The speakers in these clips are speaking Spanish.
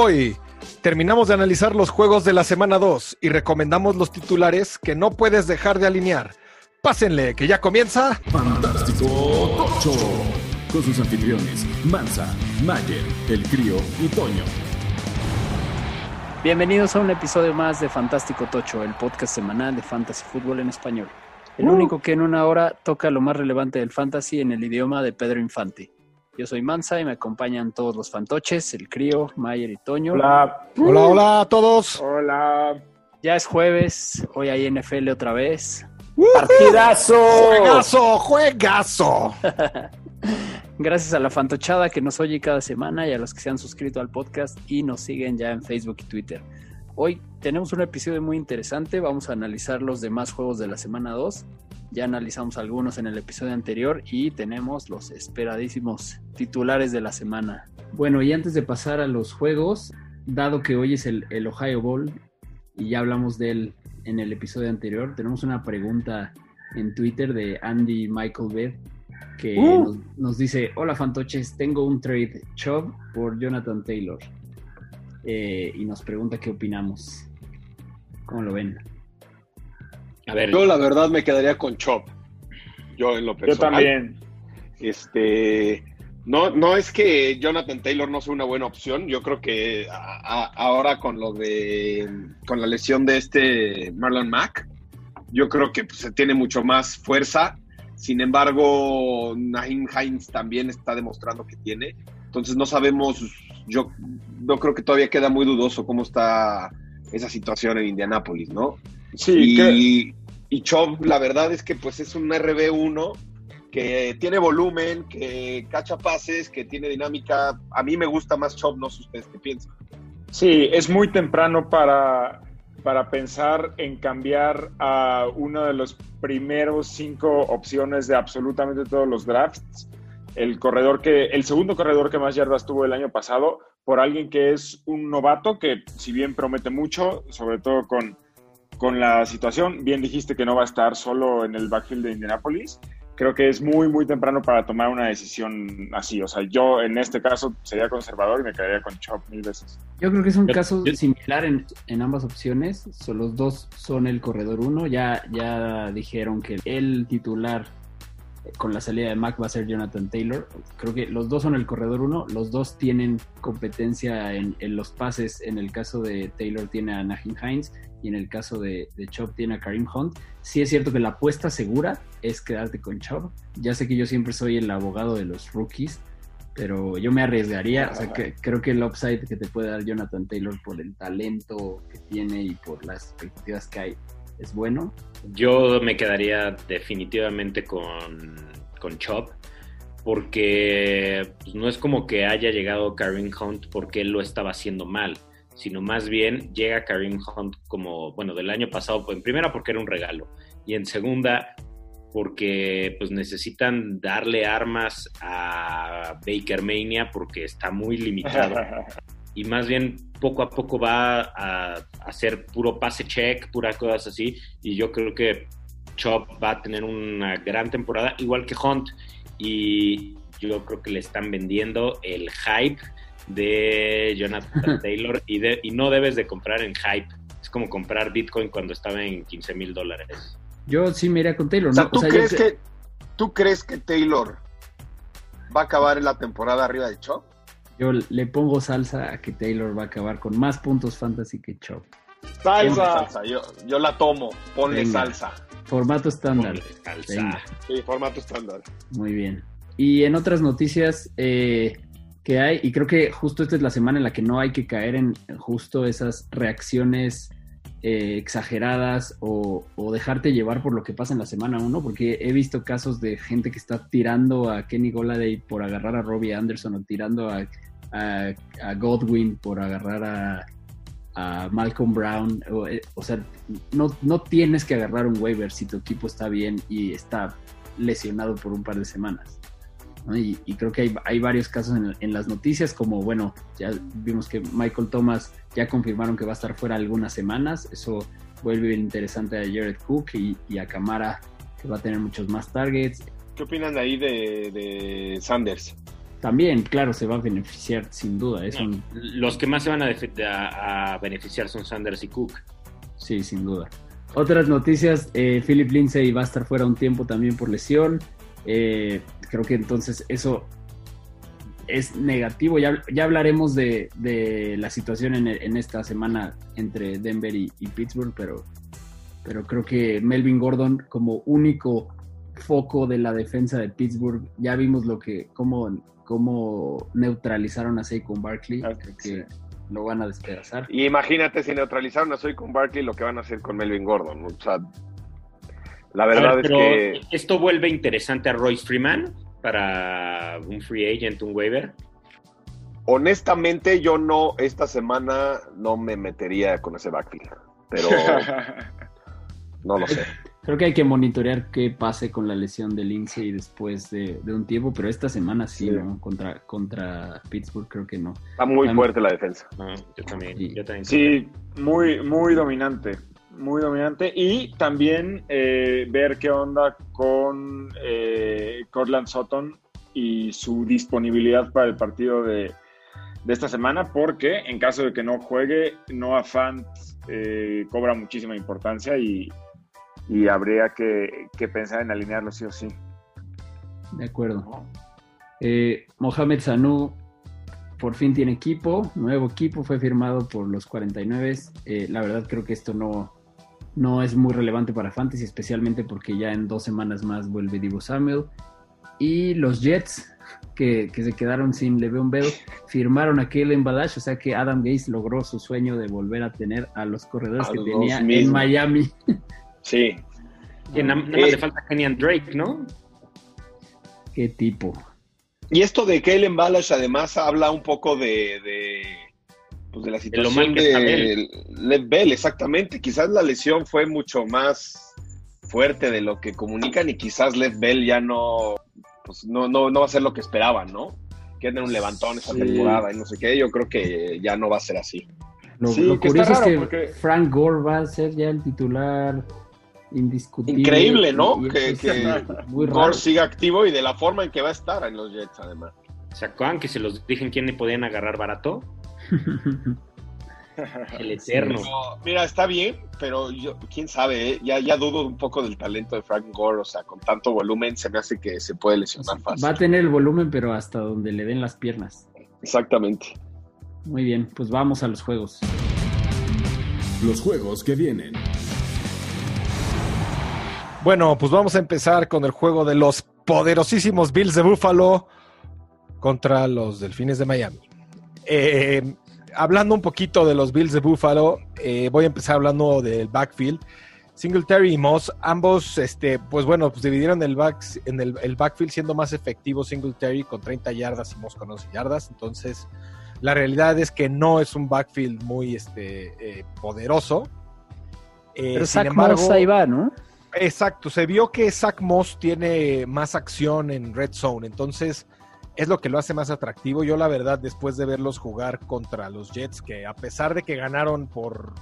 Hoy terminamos de analizar los juegos de la semana 2 y recomendamos los titulares que no puedes dejar de alinear. Pásenle, que ya comienza. Fantástico Tocho. Con sus anfitriones, Mansa, Mayer, El Crío y Toño. Bienvenidos a un episodio más de Fantástico Tocho, el podcast semanal de Fantasy Fútbol en español. El único que en una hora toca lo más relevante del fantasy en el idioma de Pedro Infante. Yo soy Mansa y me acompañan todos los fantoches, el crío, Mayer y Toño. Hola. Hola, hola a todos. Hola. Ya es jueves, hoy hay NFL otra vez. ¡Partidazo! ¡Juegazo, juegazo! Gracias a la fantochada que nos oye cada semana y a los que se han suscrito al podcast y nos siguen ya en Facebook y Twitter. Hoy tenemos un episodio muy interesante, vamos a analizar los demás juegos de la semana 2. Ya analizamos algunos en el episodio anterior y tenemos los esperadísimos titulares de la semana. Bueno, y antes de pasar a los juegos, dado que hoy es el, el Ohio Bowl y ya hablamos de él en el episodio anterior, tenemos una pregunta en Twitter de Andy Michael Beth que Uh. nos, nos dice, hola fantoches, tengo un trade Chubb por Jonathan Taylor. Eh, y nos pregunta qué opinamos. ¿Cómo lo ven? A ver, Yo la verdad me quedaría con Chop. Yo en lo Yo personal. también. Este, no, no es que Jonathan Taylor no sea una buena opción. Yo creo que a- a- ahora con lo de con la lesión de este Marlon Mack, yo creo que pues, se tiene mucho más fuerza. Sin embargo, Naheem Hines también está demostrando que tiene. Entonces no sabemos. Yo no creo que todavía queda muy dudoso cómo está esa situación en Indianápolis, ¿no? Sí, que- y, Chubb, la verdad es que pues es un RB1 que tiene volumen, que cacha pases, que tiene dinámica. A mí me gusta más Chubb, no sé ustedes qué piensan. sí, es muy temprano para, para pensar en cambiar a uno de los primeros cinco opciones de absolutamente todos los drafts. El corredor que, el segundo corredor que más yardas tuvo el año pasado, por alguien que es un novato que, si bien promete mucho, sobre todo con, con la situación, bien dijiste que no va a estar solo en el backfield de Indianapolis. Creo que es muy, muy temprano para tomar una decisión así. O sea, yo en este caso sería conservador y me quedaría con Chop mil veces. Yo creo que es un Yo- caso yo- similar en, en ambas opciones. So, los dos son el corredor uno. Ya, ya dijeron que el titular con la salida de Mac va a ser Jonathan Taylor. Creo que los dos son el corredor uno. Los dos tienen competencia en, en los pases. En el caso de Taylor tiene a Naheem Hines y en el caso de, de Chubb tiene a Karim Hunt. Sí es cierto que la apuesta segura es quedarte con Chubb. Ya sé que yo siempre soy el abogado de los rookies, pero yo me arriesgaría. O sea, que, creo que el upside que te puede dar Jonathan Taylor por el talento que tiene y por las expectativas que hay es bueno. yo me quedaría definitivamente con, con Chop, porque pues, no es como que haya llegado Karim Hunt porque él lo estaba haciendo mal, sino más bien llega Karim Hunt como, bueno, del año pasado, pues, en primera porque era un regalo, y en segunda porque pues necesitan darle armas a Baker Mania porque está muy limitado. y más bien poco a poco va a hacer puro pase check, puras cosas así, y yo creo que Chop va a tener una gran temporada, igual que Hunt, y yo creo que le están vendiendo el hype de Jonathan Taylor, y, de- y no debes de comprar en hype, es como comprar Bitcoin cuando estaba en 15 mil dólares. Yo sí me iría con Taylor. O sea, ¿no? ¿tú, O sea, yo crees cre- que, ¿tú crees que Taylor va a acabar en la temporada arriba de Chubb? Yo le pongo salsa a que Taylor va a acabar con más puntos fantasy que Chop. Salsa. salsa, Yo, yo la tomo, ponle Venga. salsa. Formato estándar. Ponle salsa. Venga. Sí, formato estándar. Muy bien. Y en otras noticias eh, que hay, y creo que justo esta es la semana en la que no hay que caer en justo esas reacciones eh, exageradas o, o dejarte llevar por lo que pasa en la semana 1, porque he visto casos de gente que está tirando a Kenny Goladay por agarrar a Robbie Anderson o tirando a, a- Godwin por agarrar a, Malcolm Brown. O, eh, o sea, no, no tienes que agarrar un waiver si tu equipo está bien y está lesionado por un par de semanas. Y, creo que hay, hay varios casos en, las noticias, como bueno, ya vimos que Michael Thomas ya confirmaron que va a estar fuera algunas semanas. Eso vuelve interesante a Jared Cook y, y a Camara, que va a tener muchos más targets. ¿Qué opinan ahí de, de Sanders? También, claro, se va a beneficiar sin duda. Es un- Los que más se van a, a beneficiar son Sanders y Cook. Sí, sin duda. Otras noticias, eh, Philip Lindsay va a estar fuera un tiempo también por lesión. Eh, creo que entonces eso es negativo. Ya, ya hablaremos de, de la situación en, en esta semana entre Denver y, y Pittsburgh, pero, pero creo que Melvin Gordon como único foco de la defensa de Pittsburgh, ya vimos lo que, cómo, cómo neutralizaron a Saquon Barkley. Ah, Creo que lo van a despedazar. Y imagínate si neutralizaron a Soy con Barkley lo que van a hacer con Melvin Gordon. O sea, la verdad ver, es pero que esto vuelve interesante a Royce Freeman para un free agent, un waiver. honestamente yo no, esta semana no me metería con ese backfield. Pero no lo sé. Creo que hay que monitorear qué pase con la lesión de Lindsay después de, de un tiempo, pero esta semana sí, Sí. ¿no? Contra, contra Pittsburgh creo que no. Está muy fuerte la defensa. Yo también. Sí. Yo también Sí, muy, muy dominante. Muy dominante. Y también eh, ver qué onda con eh, Cortland Sutton y su disponibilidad para el partido de, de esta semana, porque en caso de que no juegue, Noah Fant eh, cobra muchísima importancia y, y habría que, que pensar en alinearlo sí o sí. De acuerdo. Eh, Mohamed Sanu por fin tiene equipo, nuevo equipo, fue firmado por los 49. Eh, la verdad creo que esto no, no es muy relevante para Fantasy, especialmente porque ya en dos semanas más vuelve Divo Samuel. Y los Jets, que, que se quedaron sin Le'Veon Bell, firmaron a Kalen Balash, o sea que Adam Gates logró su sueño de volver a tener a los corredores A que los tenía en. Miami. Sí. Que na- nada más le falta Kenyan Drake, ¿no? Qué tipo. Y esto de Kalen Balash además habla un poco de, de, pues de la situación está de Lev Bell, exactamente. Quizás la lesión fue mucho más fuerte de lo que comunican y quizás Lev Bell ya no, pues no, no, no va a ser lo que esperaban, ¿no? Que tener un levantón esta Sí. temporada y no sé qué. Yo creo que ya no va a ser así. Lo, Sí, lo que está curioso es que porque- Frank Gore va a ser ya el titular indiscutible. Increíble, ¿no? Y Que, muy. Gore siga activo y de la forma en que va a estar en los Jets, además. ¿Se acuerdan que se los dije quién le podían agarrar barato? El Eterno. Pero, mira, está bien, pero yo, quién sabe, ¿eh? ya, ya dudo un poco del talento de Frank Gore, o sea, con tanto volumen se me hace que se puede O lesionar sea, fácil. va a tener el volumen, pero hasta donde le den las piernas. Exactamente. Muy bien, pues vamos a los juegos. Los juegos que vienen. Bueno, pues vamos a empezar con el juego de los poderosísimos Bills de Buffalo contra los Delfines de Miami. Eh, hablando un poquito de los Bills de Buffalo, eh, voy a empezar hablando del backfield. Singletary y Moss, ambos, este, pues bueno, pues dividieron el, back, en el, el backfield siendo más efectivo Singletary con 30 yardas y Moss con 11 yardas. Entonces, la realidad es que no es un backfield muy este, eh, poderoso. Eh, Pero sin Zach embargo, Moss ahí va, ¿no? Exacto, se vio que Zach Moss tiene más acción en Red Zone, entonces es lo que lo hace más atractivo. Yo la verdad, después de verlos jugar contra los Jets, que a pesar de que ganaron por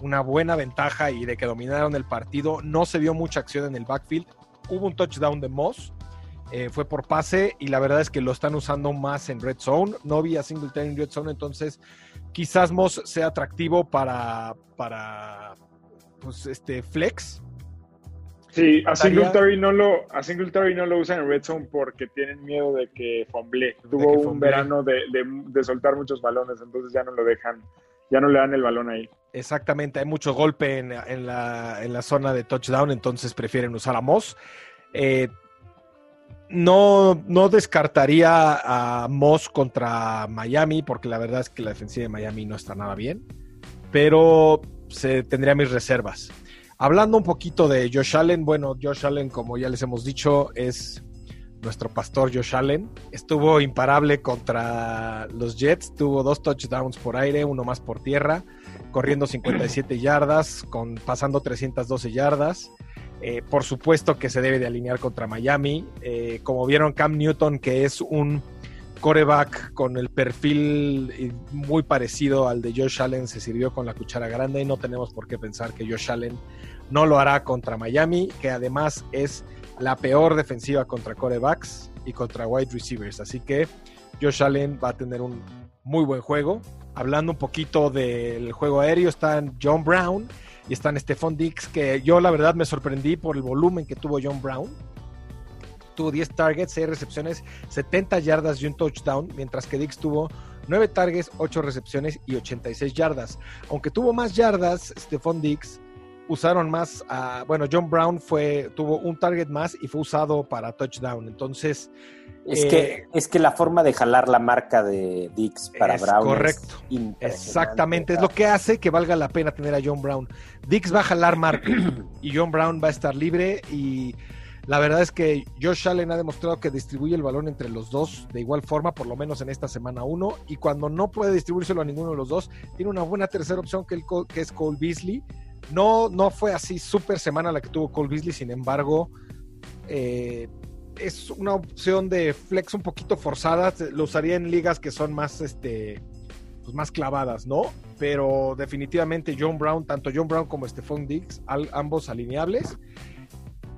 una buena ventaja y de que dominaron el partido, no se vio mucha acción en el backfield. Hubo un touchdown de Moss, eh, fue por pase y la verdad es que lo están usando más en Red Zone. No vi a Singletary en Red Zone, entonces quizás Moss sea atractivo para, para pues, este, flex. Sí, a Singletary, no lo, a Singletary no lo usan en Red Zone porque tienen miedo de que fomble. Tuvo que un fomble. verano de, de- de soltar muchos balones, entonces ya no lo dejan, ya no le dan el balón ahí. Exactamente, hay mucho golpe en, en la, en la zona de touchdown, entonces prefieren usar a Moss. Eh, no, no descartaría a Moss contra Miami, porque la verdad es que la defensiva de Miami no está nada bien, pero se, tendría mis reservas. Hablando un poquito de Josh Allen, bueno, Josh Allen, como ya les hemos dicho, es nuestro pastor Josh Allen. Estuvo imparable contra los Jets, tuvo dos touchdowns por aire, uno más por tierra corriendo 57 yardas, con, pasando 312 yardas. Eh, por supuesto que se debe de alinear contra Miami. Eh, como vieron, Cam Newton, que es un coreback con el perfil eh, muy parecido al de Josh Allen, se sirvió con la cuchara grande y no tenemos por qué pensar que Josh Allen no lo hará contra Miami, que además es la peor defensiva contra corebacks y contra wide receivers. Así que Josh Allen va a tener un muy buen juego. Hablando un poquito del juego aéreo, están John Brown y están Stephon Dix, que yo la verdad me sorprendí por el volumen que tuvo John Brown. Tuvo 10 targets, 6 recepciones, 70 yardas y un touchdown, mientras que Dix tuvo 9 targets, 8 recepciones y 86 yardas. Aunque tuvo más yardas, Stephon Dix usaron más a, bueno, John Brown fue, tuvo un target más y fue usado para touchdown. Entonces. Es, que, eh, es que la forma de jalar la marca de Dix para es Brown. correcto. es. Exactamente, es lo que hace que valga la pena tener a John Brown. Dix va a jalar marca y John Brown va a estar libre y la verdad es que Josh Allen ha demostrado que distribuye el balón entre los dos de igual forma, por lo menos en esta semana 1, y cuando no puede distribuírselo a ninguno de los dos, tiene una buena tercera opción que, el, que es Cole Beasley. No, no fue así súper semana la que tuvo Cole Beasley, sin embargo, eh, es una opción de flex un poquito forzada. Lo usaría en ligas que son más, este, pues más clavadas, ¿no? Pero definitivamente John Brown, tanto John Brown como Stephon Diggs, al- ambos alineables.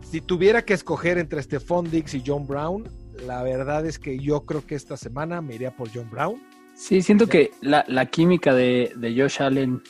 Si tuviera que escoger entre Stephon Diggs y John Brown, la verdad es que yo creo que esta semana me iría por John Brown. Sí, siento que la, la química de, de Josh Allen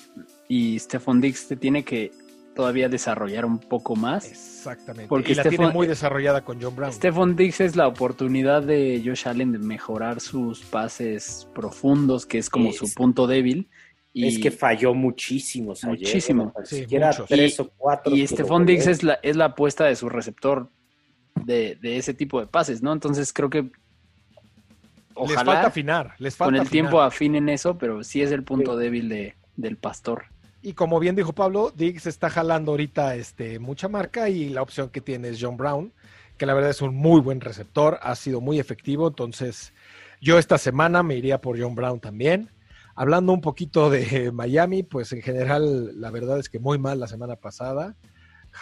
y Stephon Diggs te tiene que todavía desarrollar un poco más. Exactamente. Porque y la tiene muy desarrollada con John Brown. Stephon Diggs es la oportunidad de Josh Allen de mejorar sus pases profundos, que es como Es- su punto débil. Y, Es que falló muchísimo. ayer, Muchísimo. bueno, Sí, siquiera muchos. tres o cuatro. y Stephon jugué. es la, es la apuesta de su receptor de, de ese tipo de pases, ¿no? Entonces creo que les falta afinar, les falta con el afinar. tiempo afinen eso, pero sí es el punto débil de, del pastor. Y como bien dijo Pablo, Diggs está jalando ahorita este, mucha marca y la opción que tiene es John Brown, que la verdad es un muy buen receptor, ha sido muy efectivo, entonces yo esta semana me iría por John Brown también. Hablando un poquito de Miami, pues en general la verdad es que muy mal la semana pasada.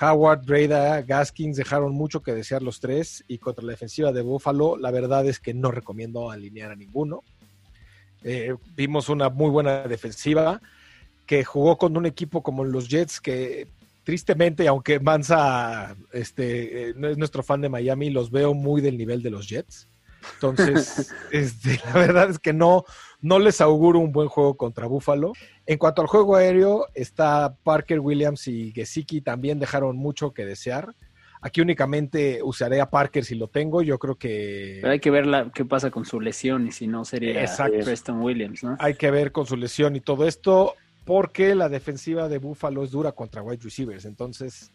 Howard, Breda, Gaskins dejaron mucho que desear los tres y contra la defensiva de Buffalo la verdad es que no recomiendo alinear a ninguno. Eh, vimos una muy buena defensiva que jugó con un equipo como los Jets que tristemente, aunque Mansa este, eh, no es nuestro fan de Miami, los veo muy del nivel de los Jets. Entonces, este, la verdad es que no, no les auguro un buen juego contra Buffalo. En cuanto al juego aéreo, está Parker Williams y Gesicki también dejaron mucho que desear. Aquí únicamente usaré a Parker si lo tengo. Yo creo que Pero hay que ver la- qué pasa con su lesión y si no sería. Preston Williams, ¿no? hay que ver con su lesión y todo esto, porque la defensiva de Buffalo es dura contra wide receivers. Entonces,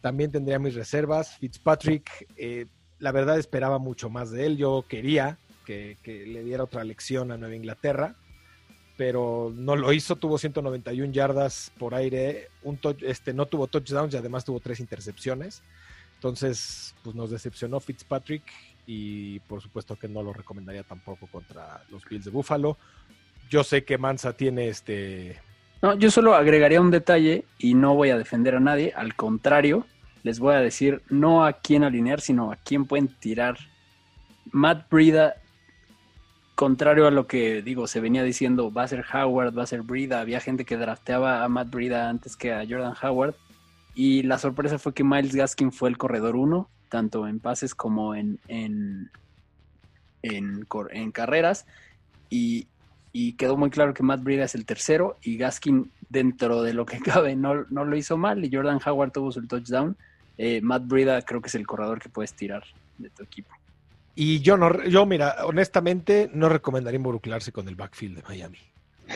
también tendría mis reservas. Fitzpatrick, eh, la verdad esperaba mucho más de él. Yo quería que, le diera otra lección a Nueva Inglaterra, pero no lo hizo. Tuvo 191 yardas por aire, un este, no tuvo touchdowns y además tuvo tres intercepciones. Entonces, pues nos decepcionó Fitzpatrick y por supuesto que no lo recomendaría tampoco contra los Bills de Buffalo. Yo sé que Mansa tiene este. No, yo solo agregaría un detalle y no voy a defender a nadie, al contrario, les voy a decir no a quién alinear, sino a quién pueden tirar. Matt Brida, contrario a lo que digo, se venía diciendo, va a ser Howard, va a ser Brida, había gente que drafteaba a Matt Brida antes que a Jordan Howard, y la sorpresa fue que Miles Gaskin fue el corredor uno, tanto en pases como en, en, en, en carreras, y, y quedó muy claro que Matt Brida es el tercero y Gaskin dentro de lo que cabe no, no lo hizo mal y Jordan Howard tuvo su touchdown. Eh, Matt Brida creo que es el corredor que puedes tirar de tu equipo. Y yo no, yo mira, honestamente no recomendaría involucrarse con el backfield de Miami.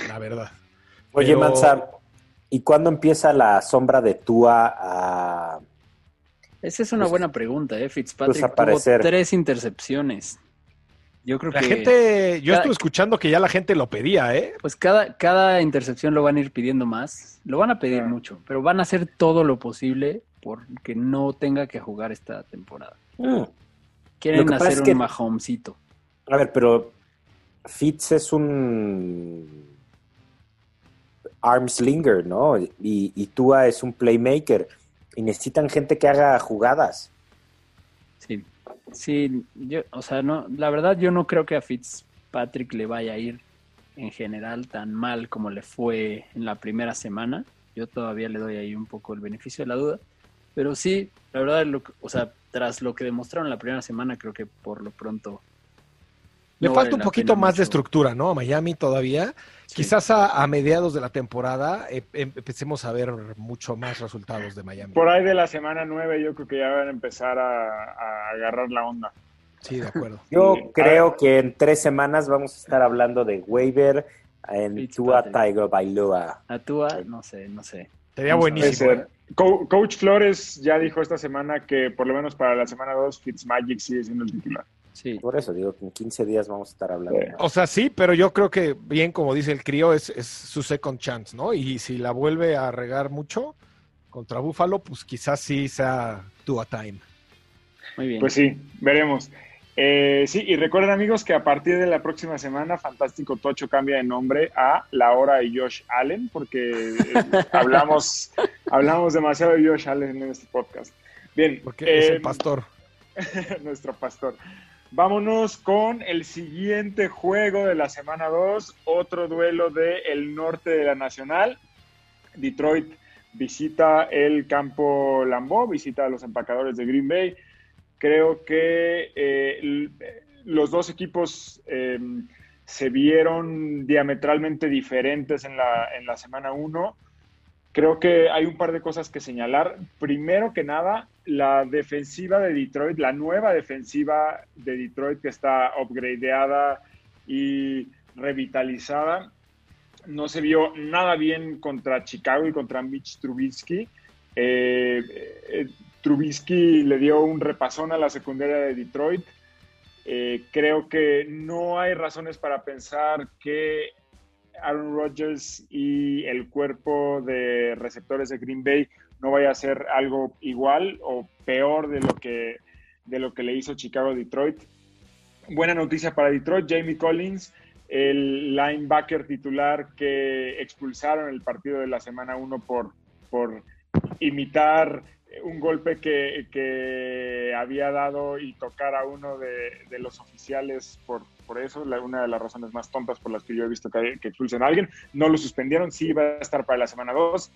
La verdad. Oye, Pero- Mansa, ¿y cuándo empieza la sombra de Tua a... Esa es una Pues- buena pregunta, ¿eh? Fitzpatrick pues, tuvo tres intercepciones. Yo creo La que gente, yo cada- estuve escuchando que ya la gente lo pedía, ¿eh? pues cada, cada intercepción lo van a ir pidiendo más. Lo van a pedir mucho, pero van a hacer todo lo posible porque no tenga que jugar esta temporada. Mm, Quieren hacer un que- Mahomesito. A ver, pero Fitz es un armslinger, ¿no? Y, y Tua es un playmaker. Y necesitan gente que haga jugadas. Sí, yo, o sea, no, la verdad yo no creo que a Fitzpatrick le vaya a ir en general tan mal como le fue en la primera semana. Yo todavía le doy ahí un poco el beneficio de la duda. Pero sí, la verdad, lo o sea, tras lo que demostraron la primera semana, creo que por lo pronto. Le no falta vale un poquito más de estructura, ¿no? A Miami todavía. Sí. Quizás a, a mediados de la temporada eh, em- empecemos a ver mucho más resultados de Miami. Por ahí de la semana 9 yo creo que ya van a empezar a, a agarrar la onda. Sí, de acuerdo. Yo Sí. creo que en tres semanas vamos a estar hablando de waiver en Tua. Tiger Bailoa. A Tua, no sé, no sé. Sería buenísimo. Coach Flores ya dijo esta semana que por lo menos para la semana 2 Fitzmagic sigue siendo el titular. Sí. Por eso digo que en 15 días vamos a estar hablando. O sea, sí, pero yo creo que bien, como dice el crío, es, es su second chance, ¿no? Y si la vuelve a regar mucho contra Búfalo, pues quizás sí sea Tua time. Muy bien. Pues sí, veremos. Eh, sí, y recuerden amigos que a partir de la próxima semana Fantástico Tocho cambia de nombre a La Hora de Josh Allen, porque eh, hablamos, hablamos demasiado de Josh Allen en este podcast. Bien, Porque es eh, el pastor. nuestro pastor. Vámonos con el siguiente juego de la semana 2, otro duelo del el norte de la Nacional. Detroit visita el campo Lambeau, visita a los empacadores de Green Bay. Creo que eh, los dos equipos eh, se vieron diametralmente diferentes en la, en la semana 1. Creo que hay un par de cosas que señalar. Primero que nada, la defensiva de Detroit, la nueva defensiva de Detroit que está upgradeada y revitalizada, no se vio nada bien contra Chicago y contra Mitch Trubisky. Eh, eh, Trubisky le dio un repasón a la secundaria de Detroit. Eh, creo que no hay razones para pensar que Aaron Rodgers y el cuerpo de receptores de Green Bay no vaya a ser algo igual o peor de lo que, de lo que le hizo Chicago Detroit. Buena noticia para Detroit, Jamie Collins, el linebacker titular que expulsaron el partido de la semana 1 por, por imitar un golpe que, que había dado y tocar a uno de, los oficiales por, por eso, una de las razones más tontas por las que yo he visto que, expulsen a alguien. No lo suspendieron, sí iba a estar para la semana 2.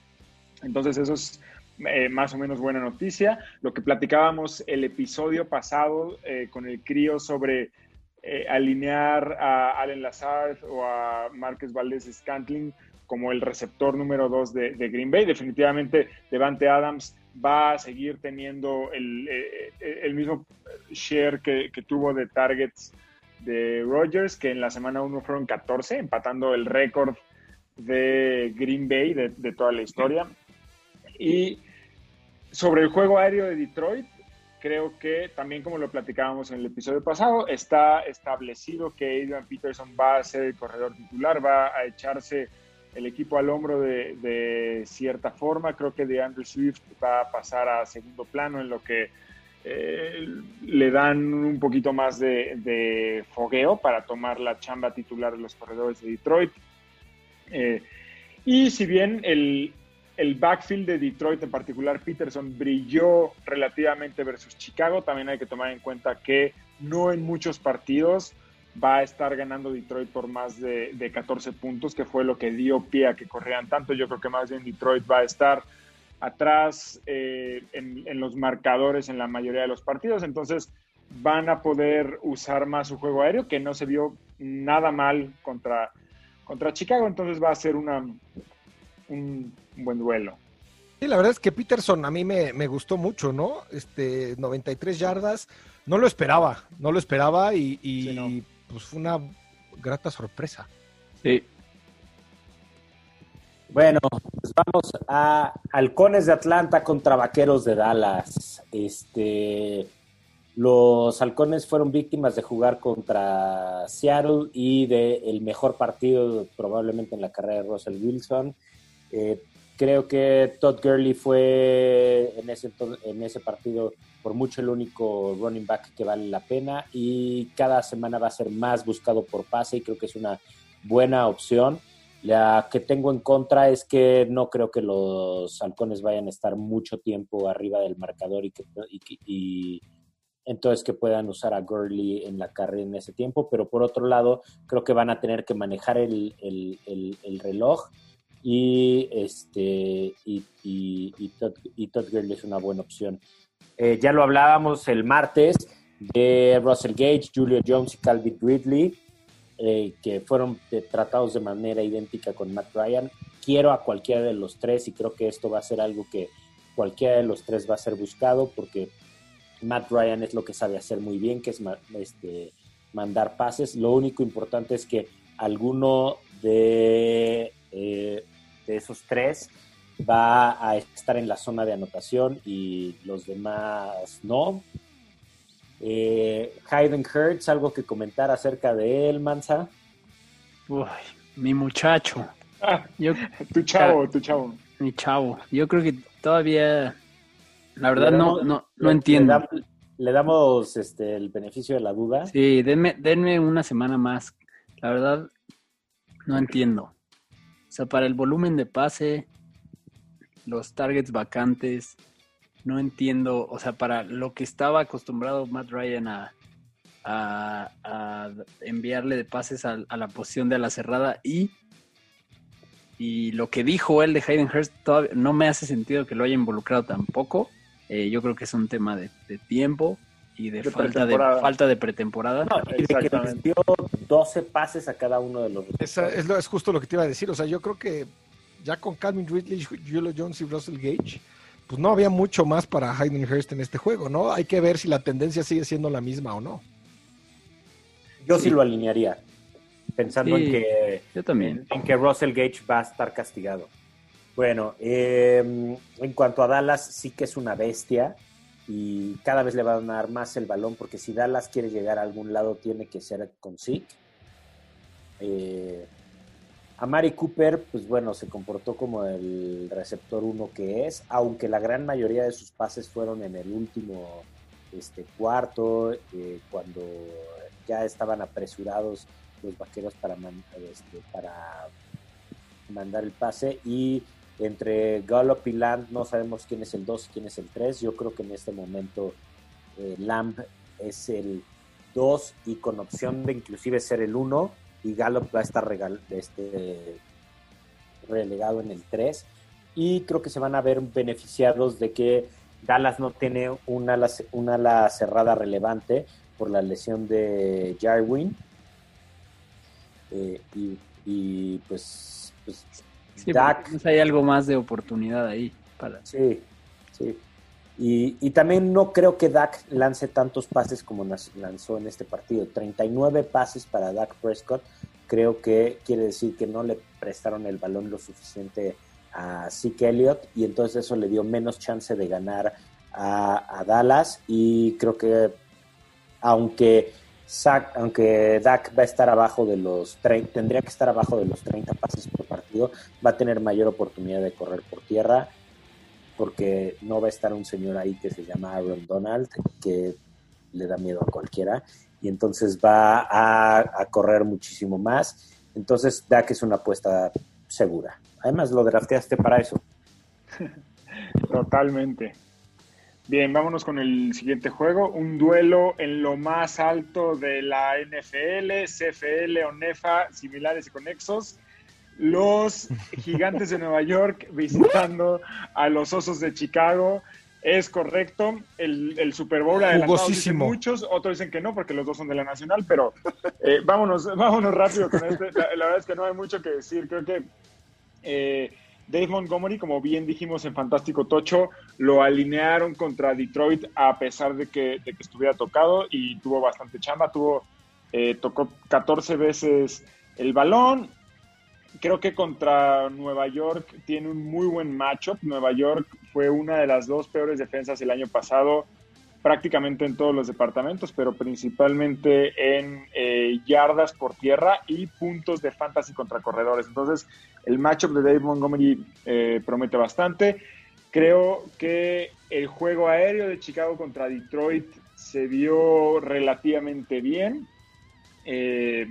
Entonces eso es eh, más o menos buena noticia. Lo que platicábamos el episodio pasado eh, con el crío sobre eh, alinear a Allen Lazard o a Márquez Valdés Scantling como el receptor número 2 de, Green Bay. Definitivamente Devante Adams va a seguir teniendo el, el mismo share que, que, tuvo de targets de Rodgers, que en la semana 1 fueron 14, empatando el récord de Green Bay de, de, toda la historia. Y sobre el juego aéreo de Detroit, creo que también como lo platicábamos en el episodio pasado, está establecido que Adrian Peterson va a ser el corredor titular, va a echarse el equipo al hombro de, cierta forma. Creo que de Andrew Swift va a pasar a segundo plano en lo que eh, le dan un poquito más de, de, fogueo para tomar la chamba titular de los corredores de Detroit. Eh, y si bien el, el backfield de Detroit, en particular Peterson, brilló relativamente versus Chicago, también hay que tomar en cuenta que no en muchos partidos va a estar ganando Detroit por más de, de, 14 puntos, que fue lo que dio pie a que corrieran tanto. Yo creo que más bien Detroit va a estar atrás eh, en, en, los marcadores en la mayoría de los partidos, entonces van a poder usar más su juego aéreo, que no se vio nada mal contra, contra Chicago, entonces va a ser una, un, un buen duelo. Sí, la verdad es que Peterson a mí me, me, gustó mucho, ¿no? Este, 93 yardas, no lo esperaba, no lo esperaba y, y sí, no. pues fue una grata sorpresa. Sí. Bueno, pues vamos a Halcones de Atlanta contra Vaqueros de Dallas. Este, los Halcones fueron víctimas de jugar contra Seattle y del el mejor partido probablemente en la carrera de Russell Wilson. Eh, creo que Todd Gurley fue en ese, en ese partido por mucho el único running back que vale la pena y cada semana va a ser más buscado por pase y creo que es una buena opción. La que tengo en contra es que no creo que los halcones vayan a estar mucho tiempo arriba del marcador y que y, y entonces que puedan usar a Gurley en la carrera en ese tiempo, pero por otro lado creo que van a tener que manejar el, el, el, el reloj y este y, Todd, y es una buena opción. Eh, ya lo hablábamos el martes de Russell Gage, Julio Jones y Calvin Ridley, eh, que fueron tratados de manera idéntica con Matt Ryan. Quiero a cualquiera de los tres y creo que esto va a ser algo que cualquiera de los tres va a ser buscado porque Matt Ryan es lo que sabe hacer muy bien, que es este, mandar pases. Lo único importante es que alguno de, eh, de esos tres va a estar en la zona de anotación y los demás no. Eh, Hayden Hurts, algo que comentar acerca de él, Mansa. Uy, mi muchacho. Ah, Yo, tu chavo, tu chavo. mi chavo. Yo creo que todavía. La verdad, no, damos- no, le- no entiendo. Le, dam- le damos este, el beneficio de la duda. Sí, denme, denme una semana más. La verdad, no entiendo. O sea, para el volumen de pase, los targets vacantes, no entiendo. O sea, para lo que estaba acostumbrado Matt Ryan a, a- enviarle de pases a, a la posición de la cerrada y, y lo que dijo él de Hayden Hurst todavía no me hace sentido que lo haya involucrado tampoco. Eh, yo creo que es un tema de, de tiempo y de, De falta, de pretemporada. falta de pretemporada. No, y de que les dio 12 pases a cada uno de los Esa es, lo- es justo lo que te iba a decir. O sea, yo creo que ya con Calvin Ridley, Julio Jones y Russell Gage, pues no había mucho más para Hayden Hurst en este juego, ¿no? Hay que ver si la tendencia sigue siendo la misma o no. Yo sí, lo alinearía, pensando Sí. en que Yo también. en que Russell Gage va a estar castigado. Bueno, eh, en cuanto a Dallas, sí que es una bestia y cada vez le van a dar más el balón porque si Dallas quiere llegar a algún lado tiene que ser con Zeke. Eh, a Mari Cooper, pues bueno, se comportó como el receptor uno que es, aunque la gran mayoría de sus pases fueron en el último este, cuarto, eh, cuando ya estaban apresurados los vaqueros para, man- este, para mandar el pase y entre Gallup y Lamb no sabemos quién es el 2 y quién es el 3. Yo creo que en este momento eh, Lamb es el 2 y con opción de inclusive ser el 1 y Gallup va a estar este, relegado en el 3 y creo que se van a ver beneficiados de que Dallas no tiene una ala, una ala cerrada relevante por la lesión de Jarwin Eh, y, y, pues, pues Sí, Dak- hay algo más de oportunidad ahí. Para... Sí, sí. Y, y también no creo que Dak lance tantos pases como lanzó en este partido. 39 pases para Dak Prescott. Creo que quiere decir que no le prestaron el balón lo suficiente a Zeke Elliott y entonces eso le dio menos chance de ganar a, a Dallas y creo que aunque Aunque Dak va a estar abajo de los 30, tendría que estar abajo de los 30 pases por partido, va a tener mayor oportunidad de correr por tierra porque no va a estar un señor ahí que se llama Aaron Donald, que le da miedo a cualquiera, y entonces va a, a correr muchísimo más. Entonces, Dak es una apuesta segura. Además, lo drafteaste para eso. Totalmente. Bien, vámonos con el siguiente juego. Un duelo en lo más alto de la NFL, CFL o NEFA, similares y conexos. Los gigantes de Nueva York visitando a los osos de Chicago. Es correcto. El, el Super Bowl adelantado dicen muchos, otros dicen que no, porque los dos son de la Nacional, pero eh, vámonos, vámonos rápido con este. La, la verdad es que no hay mucho que decir. Creo que eh, Dave Montgomery, como bien dijimos en Fantástico Tocho, lo alinearon contra Detroit a pesar de que, de que estuviera tocado y tuvo bastante chamba. Tuvo, eh, tocó 14 veces el balón. Creo que contra Nueva York tiene un muy buen matchup. Nueva York fue una de las dos peores defensas el año pasado, prácticamente en todos los departamentos, pero principalmente en eh, yardas por tierra y puntos de fantasy contra corredores. Entonces, el matchup de Dave Montgomery eh, promete bastante. Creo que el juego aéreo de Chicago contra Detroit se vio relativamente bien. Eh,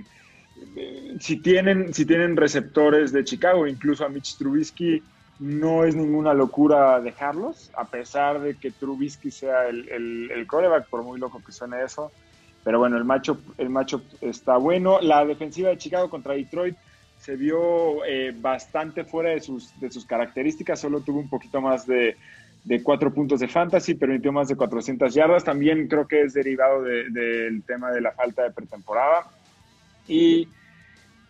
si, tienen, si tienen receptores de Chicago, incluso a Mitch Trubisky, no es ninguna locura dejarlos, a pesar de que Trubisky sea el, el, coreback, por muy loco que suene eso. Pero bueno, el matchup, el matchup está bueno. La defensiva de Chicago contra Detroit se vio eh, bastante fuera de sus, de sus características, solo tuvo un poquito más de, de cuatro puntos de fantasy, permitió más de 400 yardas. También creo que es derivado de- del tema de la falta de pretemporada. Y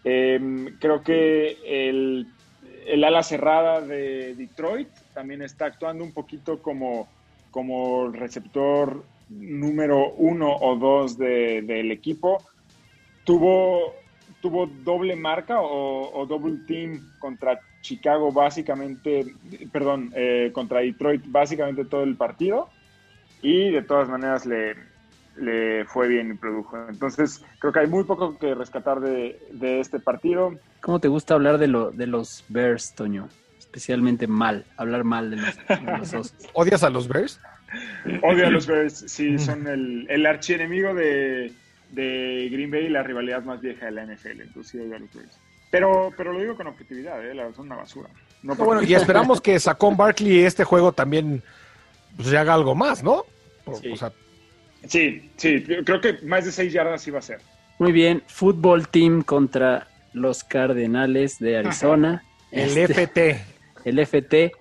em, creo que el, el ala cerrada de Detroit también está actuando un poquito como, como receptor número uno o dos de- del equipo. Tuvo, tuvo doble marca o, o double team contra Chicago básicamente, perdón, eh, contra Detroit básicamente todo el partido y de todas maneras le, le fue bien y produjo. Entonces creo que hay muy poco que rescatar de, de este partido. ¿Cómo te gusta hablar de, lo, de los Bears, Toño? Especialmente mal, hablar mal de los, de los osos. ¿Odias a los Bears? Odio a los Bears, sí, son el, el archienemigo de, de Green Bay y la rivalidad más vieja de la NFL. Entonces sí odio a los Bears. Pero, pero lo digo con objetividad, ¿eh? la, son una basura. No No, bueno, y esperamos que Saquon Barkley este juego también pues, haga algo más, ¿no? Sí. o sea, Sí, sí, creo que más de seis yardas sí va a ser. Muy bien, fútbol team contra los Cardenales de Arizona. el Este, FT. el FT.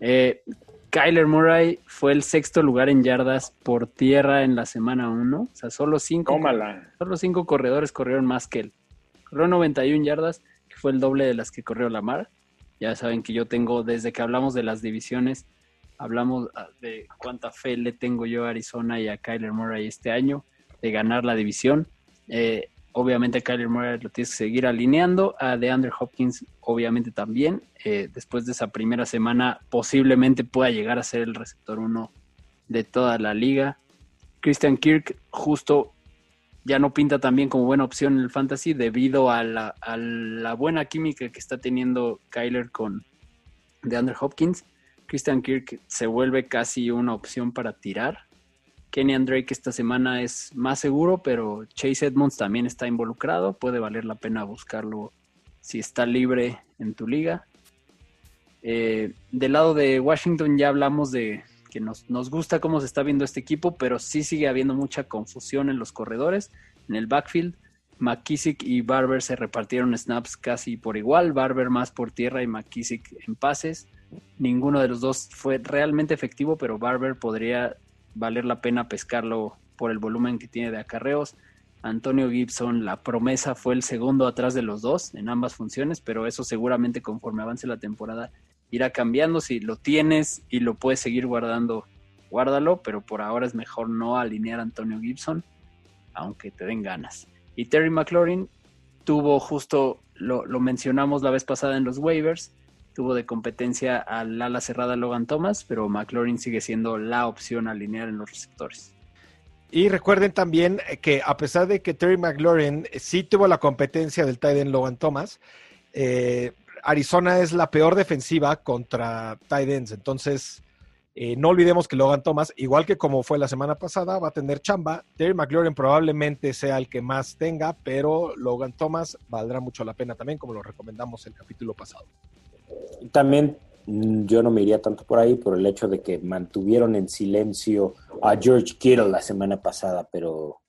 Eh, Kyler Murray fue el sexto lugar en yardas por tierra en la semana 1. O sea, solo cinco, Tómala. solo cinco corredores corrieron más que él. Corrió 91 yardas, que fue el doble de las que corrió Lamar. Ya saben que yo tengo, desde que hablamos de las divisiones, hablamos ah, de cuánta fe le tengo yo a Arizona y a Kyler Murray este año de ganar la división. Eh, obviamente Kyler Murray lo tienes que seguir alineando, a DeAndre Hopkins obviamente también. Eh, después de esa primera semana posiblemente pueda llegar a ser el receptor uno de toda la liga. Christian Kirk justo ya no pinta tan bien como buena opción en el fantasy debido a la, a la buena química que está teniendo Kyler con DeAndre Hopkins. Christian Kirk se vuelve casi una opción para tirar. Kenny Drake esta semana es más seguro, pero Chase Edmonds también está involucrado. Puede valer la pena buscarlo si está libre en tu liga. Eh, del lado de Washington ya hablamos de que nos, nos gusta cómo se está viendo este equipo, pero sí sigue habiendo mucha confusión en los corredores, en el backfield. McKissick y Barber se repartieron snaps casi por igual, Barber más por tierra y McKissick en pases. Ninguno de los dos fue realmente efectivo, pero Barber podría valer la pena pescarlo por el volumen que tiene de acarreos. Antonio Gibson, la promesa, fue el segundo atrás de los dos en ambas funciones, pero eso seguramente conforme avance la temporada irá cambiando. Si lo tienes y lo puedes seguir guardando, guárdalo, pero por ahora es mejor no alinear a Antonio Gibson, aunque te den ganas. Y Terry McLaurin tuvo justo, lo, lo mencionamos la vez pasada en los waivers, tuvo de competencia al ala cerrada Logan Thomas, pero McLaurin sigue siendo la opción alinear en los receptores. Y recuerden también que a pesar de que Terry McLaurin sí tuvo la competencia del tight end Logan Thomas, eh, Arizona es la peor defensiva contra tight ends. Entonces, eh, no olvidemos que Logan Thomas, igual que como fue la semana pasada, va a tener chamba. Terry McLaurin probablemente sea el que más tenga, pero Logan Thomas valdrá mucho la pena también, como lo recomendamos el capítulo pasado. También mm, yo no me iría tanto por ahí por el hecho de que mantuvieron en silencio a George Kittle la semana pasada, pero,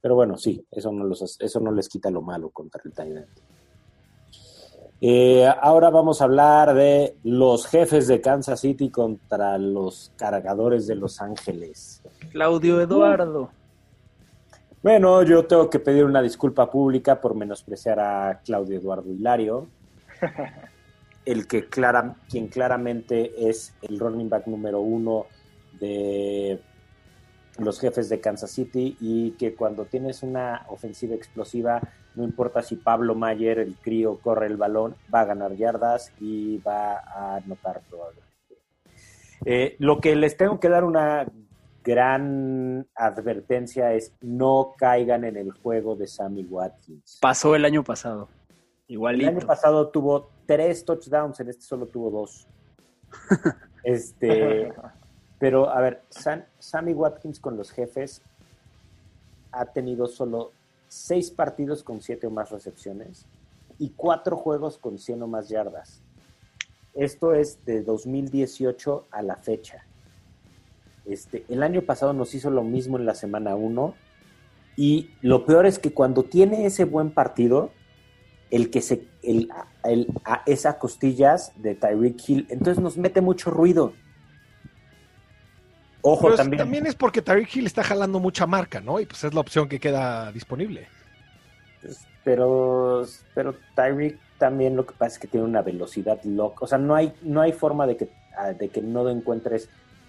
pero bueno, sí, eso no, los, eso no les quita lo malo contra el Tyrant. Eh, ahora vamos a hablar de los jefes de Kansas City contra los cargadores de Los Ángeles. Claudio Eduardo. Bueno, yo tengo que pedir una disculpa pública por menospreciar a Claudio Eduardo Hilario, el que clara, quien claramente es el running back número uno de los jefes de Kansas City y que cuando tienes una ofensiva explosiva, no importa si Pablo Mayer, el crío, corre el balón, va a ganar yardas y va a anotar probablemente. Eh, lo que les tengo que dar una gran advertencia es no caigan en el juego de Sammy Watkins. Pasó el año pasado. El Igualito. año pasado tuvo tres touchdowns, en este solo tuvo dos. Este, pero a ver, Sam- Sammy Watkins con los jefes ha tenido solo seis partidos con siete o más recepciones y cuatro juegos con 100 o más yardas. Esto es de 2018 a la fecha. Este, el año pasado nos hizo lo mismo en la semana 1 y lo peor es que cuando tiene ese buen partido, el que se, el, el- a- es a costillas de Tyreek Hill, entonces nos mete mucho ruido. Ojo Pero también. también es porque Tyreek Hill está jalando mucha marca, ¿no? Y pues es la opción que queda disponible. Pero, pero Tyreek también lo que pasa es que tiene una velocidad loca. O sea, no hay, no hay forma de que, ah, de que no encuentres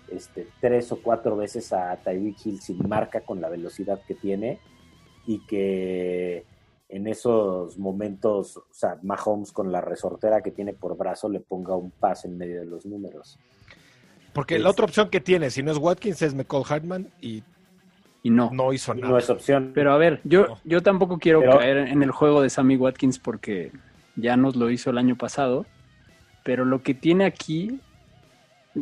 este, tres o cuatro veces a Tyreek Hill sin marca con la velocidad que tiene y que en esos momentos, o sea, Mahomes con la resortera que tiene por brazo le ponga un pase en medio de los números. Porque Es- la otra opción que tiene, si no es Watkins, es McCall Hartman y Y no. no hizo nada. no es opción. Pero a ver, yo, No. yo tampoco quiero Pero- caer en el juego de Sammy Watkins porque ya nos lo hizo el año pasado. Pero lo que tiene aquí,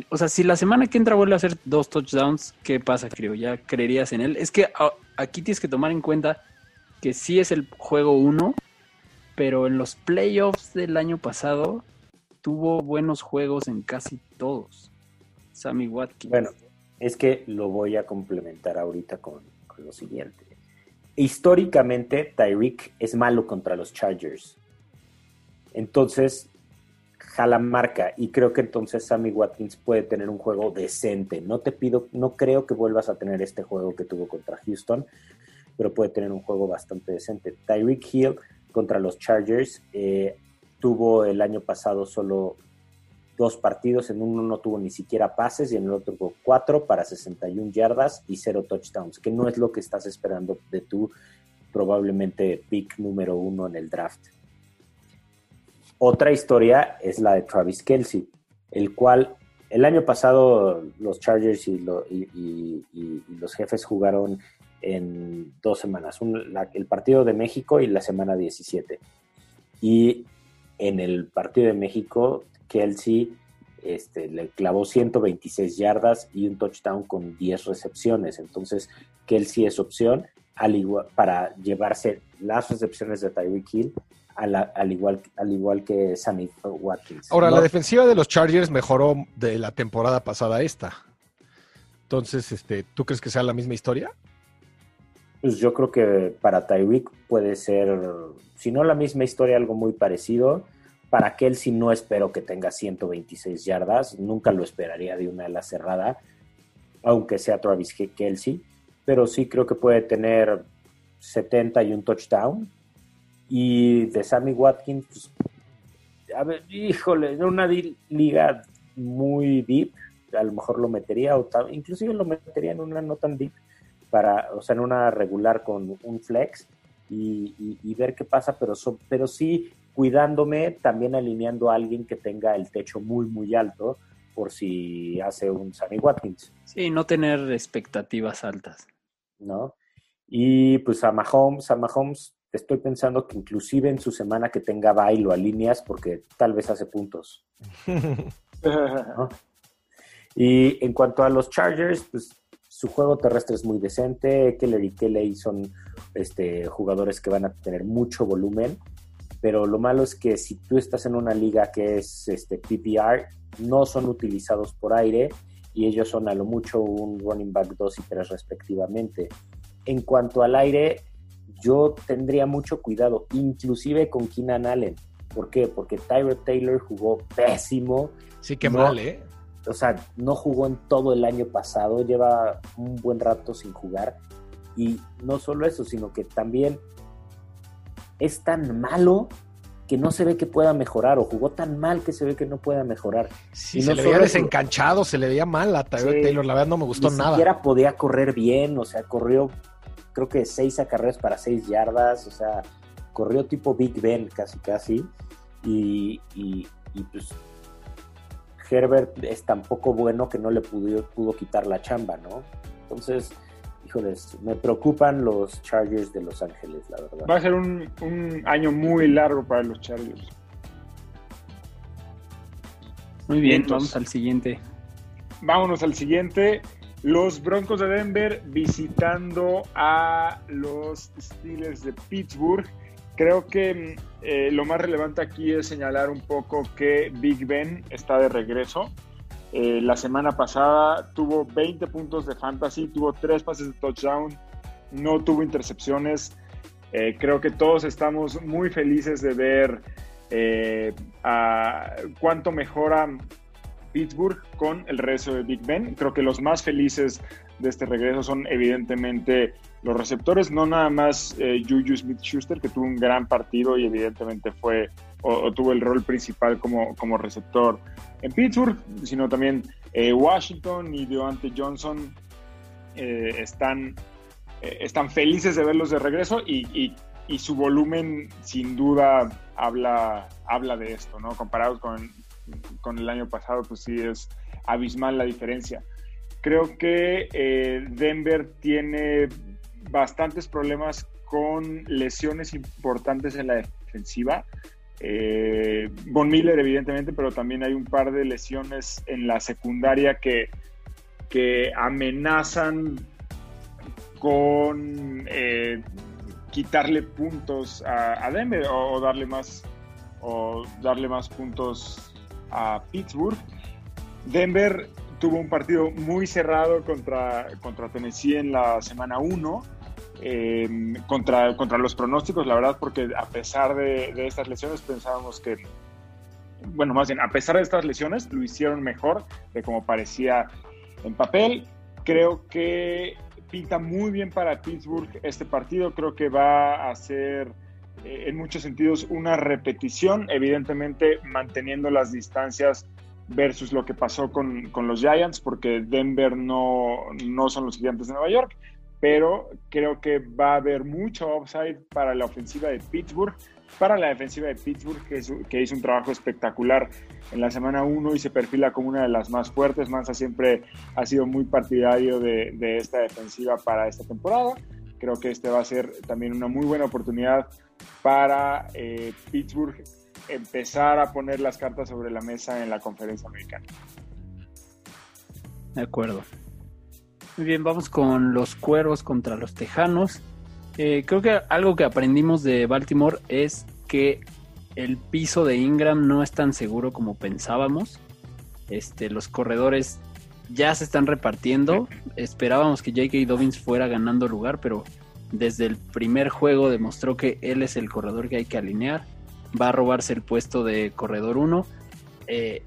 o sea, si la semana que entra vuelve a hacer dos touchdowns, ¿qué pasa, creo? ¿Ya creerías en él? Es que a- aquí tienes que tomar en cuenta que sí es el juego uno, pero en los playoffs del año pasado tuvo buenos juegos en casi todos. Sammy Watkins. Bueno, es que lo voy a complementar ahorita con, con lo siguiente. Históricamente, Tyreek es malo contra los Chargers. Entonces, jala marca y creo que entonces Sammy Watkins puede tener un juego decente. No te pido, no creo que vuelvas a tener este juego que tuvo contra Houston, pero puede tener un juego bastante decente. Tyreek Hill contra los Chargers eh, tuvo el año pasado solo dos partidos, en uno no tuvo ni siquiera pases y en el otro tuvo cuatro para 61 yardas y cero touchdowns, que no es lo que estás esperando de tu probablemente pick número uno en el draft. Otra historia es la de Travis Kelsey, el cual el año pasado los Chargers y, lo- y- y- y- y los jefes jugaron en dos semanas, un- la- el partido de México y la semana 17. Y en el partido de México, Kelsey este, le clavó 126 yardas y un touchdown con 10 recepciones. Entonces, Kelsey es opción al igual, para llevarse las recepciones de Tyreek Hill a la- al, igual, al igual que Sammy Watkins. Ahora, ¿no? la defensiva de los Chargers mejoró de la temporada pasada a esta. Entonces, este, ¿tú crees que sea la misma historia? Pues yo creo que para Tyreek puede ser, si no la misma historia, algo muy parecido. Para Kelsey no espero que tenga 126 yardas, nunca lo esperaría de una ala cerrada, aunque sea Travis Kelsey, pero sí creo que puede tener 70 y un touchdown. Y de Sammy Watkins, pues, a ver, híjole, en una liga muy deep, a lo mejor lo metería, o inclusive lo metería en una no tan deep, para, o sea, en una regular con un flex y, y- y ver qué pasa, pero, so- pero sí cuidándome, también alineando a alguien que tenga el techo muy, muy alto por si hace un Sammy Watkins, Sí, no tener expectativas altas. ¿no? Y pues a Mahomes, a Mahomes estoy pensando que inclusive en su semana que tenga bye lo alineas porque tal vez hace puntos. ¿no? Y en cuanto a los Chargers, pues su juego terrestre es muy decente. Keller y Kelly son este, jugadores que van a tener mucho volumen. Pero lo malo es que si tú estás en una liga que es este, PPR, no son utilizados por aire y ellos son a lo mucho un running back 2 y 3 respectivamente. En cuanto al aire, yo tendría mucho cuidado, inclusive con Keenan Allen. ¿Por qué? Porque Tyrod Taylor jugó pésimo Sí, qué No. mal, ¿eh? O sea, no jugó en todo el año pasado, lleva un buen rato sin jugar. Y no solo eso, sino que también es tan malo que no se ve que pueda mejorar, o jugó tan mal que se ve que no pueda mejorar. Sí, Y se no le veía desencanchado, se le veía mal a Sí. Taylor. La verdad no me gustó Ni nada. siquiera podía correr bien, o sea, corrió creo que seis acarreos para seis yardas, o sea, corrió tipo Big Ben casi casi. Y, y- y, pues Herbert es tan poco bueno que no le pudo, pudo quitar la chamba, ¿no? Entonces, híjoles, me preocupan los Chargers de Los Ángeles, la verdad. Va a ser un, un año muy largo para los Chargers. Muy bien, vamos al siguiente. Vámonos al siguiente. Los Broncos de Denver visitando a los Steelers de Pittsburgh. Creo que eh, lo más relevante aquí es señalar un poco que Big Ben está de regreso. Eh, la semana pasada tuvo 20 puntos de fantasy, tuvo 3 pases de touchdown, no tuvo intercepciones. Eh, creo que todos estamos muy felices de ver cuánto mejora Pittsburgh con el regreso de Big Ben. Creo que los más felices de este regreso son evidentemente los receptores, no nada más eh, Juju Smith-Schuster, que tuvo un gran partido y evidentemente fue o, tuvo el rol principal como, como receptor en Pittsburgh, sino también eh, Washington y Deontay Johnson eh, están, están felices de verlos de regreso y, y, su volumen sin duda habla, habla de esto, ¿no? Comparados con, con el año pasado, pues sí es abismal la diferencia. Creo que eh, Denver tiene bastantes problemas con lesiones importantes en la defensiva. Eh, Von Miller, evidentemente, pero también hay un par de lesiones en la secundaria que, que amenazan con eh, quitarle puntos a, Denver o, darle más o darle más puntos a Pittsburgh. Denver tuvo un partido muy cerrado contra, contra Tennessee en la semana 1, em, contra, contra los pronósticos, la verdad, porque a pesar de, estas lesiones pensábamos que, bueno, más bien, a pesar de estas lesiones, lo hicieron mejor de como parecía en papel. Creo que pinta muy bien para Pittsburgh este partido, creo que va a ser eh, en muchos sentidos una repetición, evidentemente manteniendo las distancias versus lo que pasó con, los Giants, porque Denver no, no son los gigantes de Nueva York, pero creo que va a haber mucho upside para la ofensiva de Pittsburgh, para la defensiva de Pittsburgh, que, hizo un trabajo espectacular en la semana 1 y se perfila como una de las más fuertes. Mansa siempre ha sido muy partidario de, de esta defensiva para esta temporada. Creo que este va a ser también una muy buena oportunidad para eh, Pittsburgh empezar a poner las cartas sobre la mesa en la conferencia americana. De acuerdo. Muy bien, vamos con los cuervos contra los tejanos. Eh, creo que algo que aprendimos de Baltimore es que el piso de Ingram no es tan seguro como pensábamos. Este, los corredores ya se están repartiendo. Esperábamos que J.K. Dobbins fuera ganando lugar, pero desde el primer juego demostró que él es el corredor que hay que alinear. Va a robarse el puesto de corredor 1. Eh,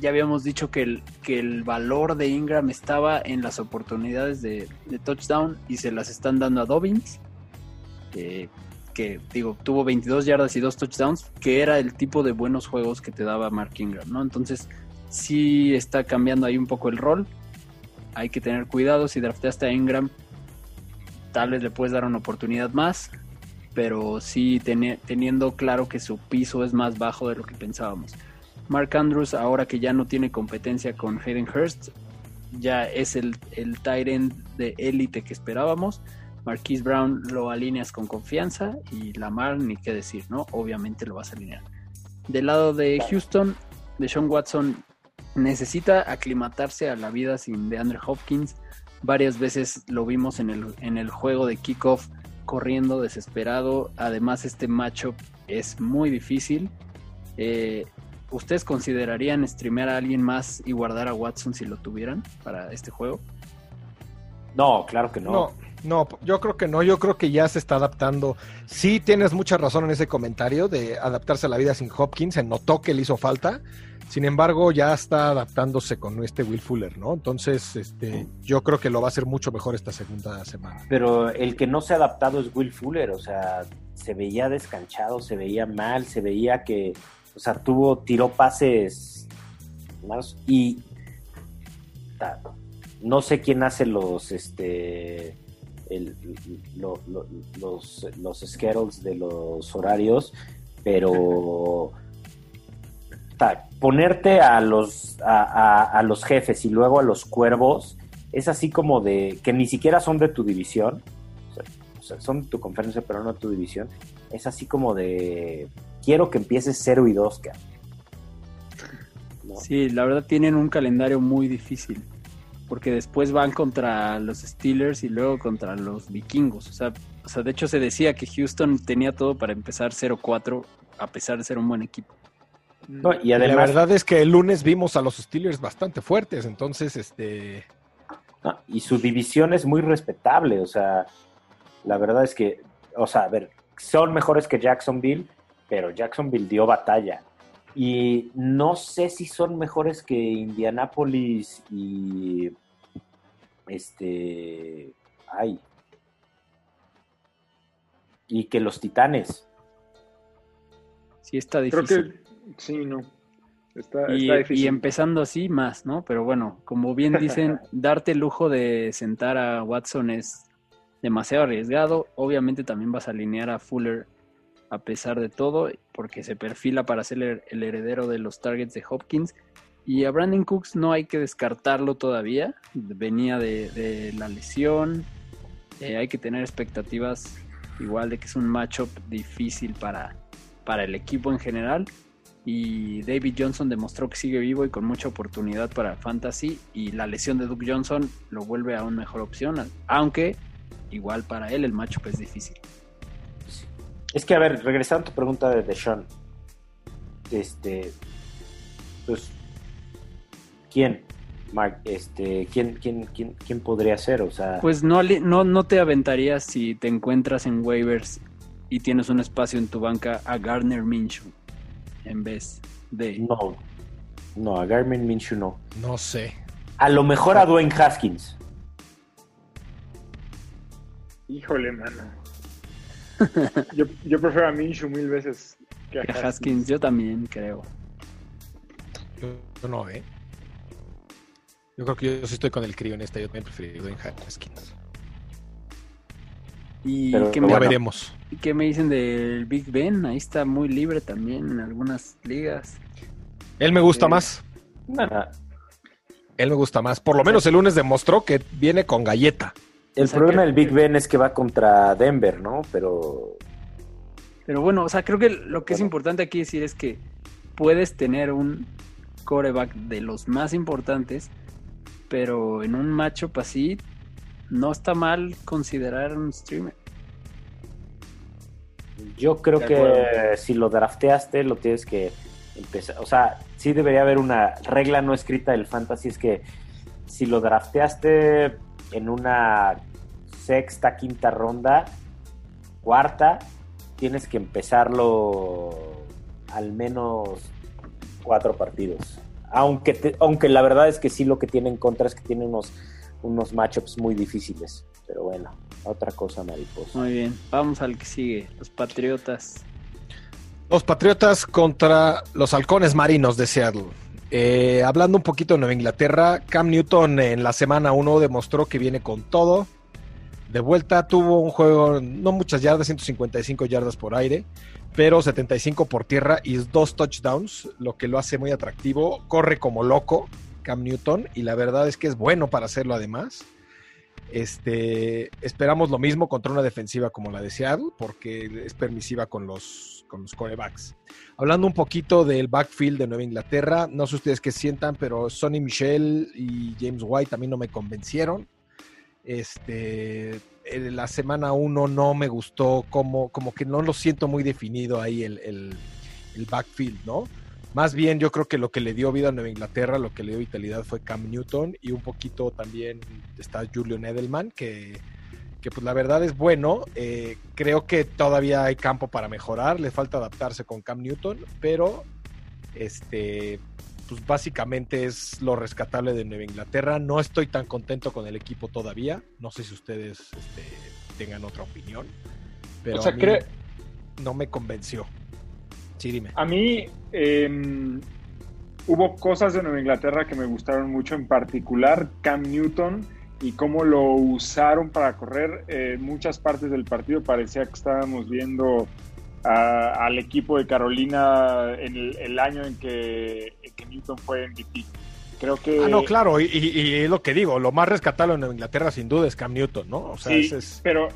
ya habíamos dicho que el, que el valor de Ingram estaba en las oportunidades de, touchdown y se las están dando a Dobbins. que digo, tuvo 22 yardas y 2 touchdowns, que era el tipo de buenos juegos que te daba Mark Ingram, ¿no? Entonces, sí está cambiando ahí un poco el rol. Hay que tener cuidado si drafteaste a Ingram tal vez le puedes dar una oportunidad más, pero sí teniendo claro que su piso es más bajo de lo que pensábamos. Mark Andrews, ahora que ya no tiene competencia con Hayden Hurst, ya es el, el tight end de élite que esperábamos. Marquise Brown lo alineas con confianza y Lamar, ni qué decir, ¿no? Obviamente lo vas a alinear. Del lado de Houston, de Sean Watson necesita aclimatarse a la vida sin DeAndre Hopkins Varias veces lo vimos en el, en el juego de kickoff corriendo desesperado. Además, este matchup es muy difícil. Eh, ¿Ustedes considerarían streamear a alguien más y guardar a Watson si lo tuvieran para este juego? No, claro que no. No, no, yo creo que no. Yo creo que ya se está adaptando. Sí, tienes mucha razón en ese comentario de adaptarse a la vida sin Hopkins. Se notó que le hizo falta. Sin embargo, ya está adaptándose con este Will Fuller, ¿no? Entonces, este, yo creo que lo va a hacer mucho mejor esta segunda semana. Pero el que no se ha adaptado es Will Fuller, o sea, se veía descanchado, se veía mal, se veía que, o sea, tuvo, tiró pases más y no sé quién hace los, este, los, los schedules de los horarios, pero ponerte a los, a, los jefes y luego a los cuervos es así como de que ni siquiera son de tu división, son de tu conferencia, pero no de tu división. Es así como de quiero que empieces 0 y 2, Sí, la verdad tienen un calendario muy difícil. Porque después van contra los Steelers y luego contra los vikingos. O sea, o sea de hecho se decía que Houston tenía todo para empezar 0-4 a pesar de ser un buen equipo y además, la verdad es que el lunes vimos a los Steelers bastante fuertes, entonces, este... y su división es muy respetable, o sea, la verdad es que, o sea, a ver, son mejores que Jacksonville, pero Jacksonville dio batalla. Y no sé si son mejores que Indianapolis y este ay y que los Titanes. Sí, está Creo difícil. que sí, no. Está, Y, está difícil. y empezando así más, ¿no? Pero bueno, como bien dicen, darte el lujo de sentar a Watson es demasiado arriesgado. Obviamente también vas a alinear a Fuller a pesar de todo, porque se perfila para ser el, heredero de los targets de Hopkins. Y a Brandon Cooks no hay que descartarlo todavía. Venía de, de la lesión. Eh, hay que tener expectativas igual de que es un matchup difícil para, para el equipo en general. Y David Johnson demostró que sigue vivo y con mucha oportunidad para fantasy. Y la lesión de Duke Johnson lo vuelve a una mejor opción. Aunque igual para él el matchup es difícil. Es que, a ver, regresando a tu pregunta de Deshaun, este, pues, ¿quién? Mark, este, ¿quién, quién, quién, quién podría ser? O sea, Pues no, no, no te aventarías si te encuentras en waivers y tienes un espacio en tu banca a Gardner Minshew en vez de... no, no, a Garmin Minshew no. No sé. A lo mejor a Dwayne Haskins. Híjole, mano. Yo, yo prefiero a Minshew mil veces que a que a Haskins. Haskins, yo también creo. Yo, yo no, ¿eh? Yo creo que yo sí estoy con el crío en esta. Yo también preferido en Haskins. ¿Y Pero qué, Ya bueno. veremos. qué me dicen del Big Ben? Ahí está muy libre también en algunas ligas. Él me gusta Sí. más. Nada. Él me gusta más. Por lo menos el lunes demostró que viene con galleta. El O sea problema del Big Ben es que va contra Denver, ¿no? Pero Pero bueno, o sea, creo que lo que es importante aquí decir es que puedes tener un coreback de los más importantes, pero en un matchup así no está mal considerar un streamer. yo creo que si lo drafteaste, lo tienes que empezar. O sea, sí debería haber una regla no escrita del fantasy: es que si lo drafteaste en una sexta, quinta ronda, cuarta, tienes que empezarlo al menos cuatro partidos. Aunque, te- aunque la verdad es que sí lo que tiene en contra es que tiene unos, unos matchups muy difíciles. Pero bueno, otra cosa mariposa. Muy bien, vamos al que sigue, los Patriotas. Los Patriotas contra los Halcones Marinos de Seattle. Eh, hablando un poquito de Nueva Inglaterra, Cam Newton en la semana 1 demostró que viene con todo. De vuelta tuvo un juego, no muchas yardas, 155 yardas por aire, pero 75 por tierra y dos touchdowns, lo que lo hace muy atractivo. Corre como loco Cam Newton y la verdad es que es bueno para hacerlo además. Este, esperamos lo mismo contra una defensiva como la de Seattle, porque es permisiva con los, con los corebacks. Hablando un poquito del backfield de Nueva Inglaterra, no sé ustedes qué sientan, pero Sonny Michel y James White mí no me convencieron. Este, la semana 1 no me gustó, como, como que no lo siento muy definido ahí el, el- el backfield, ¿no? Más bien yo creo que lo que le dio vida a Nueva Inglaterra, lo que le dio vitalidad fue Cam Newton y un poquito también está Julian Edelman, que, que pues la verdad es bueno. Eh, creo que todavía hay campo para mejorar, le falta adaptarse con Cam Newton, pero este pues básicamente es lo rescatable de Nueva Inglaterra. No estoy tan contento con el equipo todavía. No sé si ustedes este, tengan otra opinión. Pero O sea, a mí cre- no me convenció. Sí, dime. A mí eh, hubo cosas de Nueva Inglaterra que me gustaron mucho, en particular Cam Newton y cómo lo usaron para correr. Eh, muchas partes del partido parecía que estábamos viendo a- al equipo de Carolina en el, el año en que, en que Newton fue MVP. Creo que... Ah, no, claro, y, y- y es lo que digo, lo más rescatable en Inglaterra sin duda es Cam Newton, ¿no? O sea, Sí, ese es... pero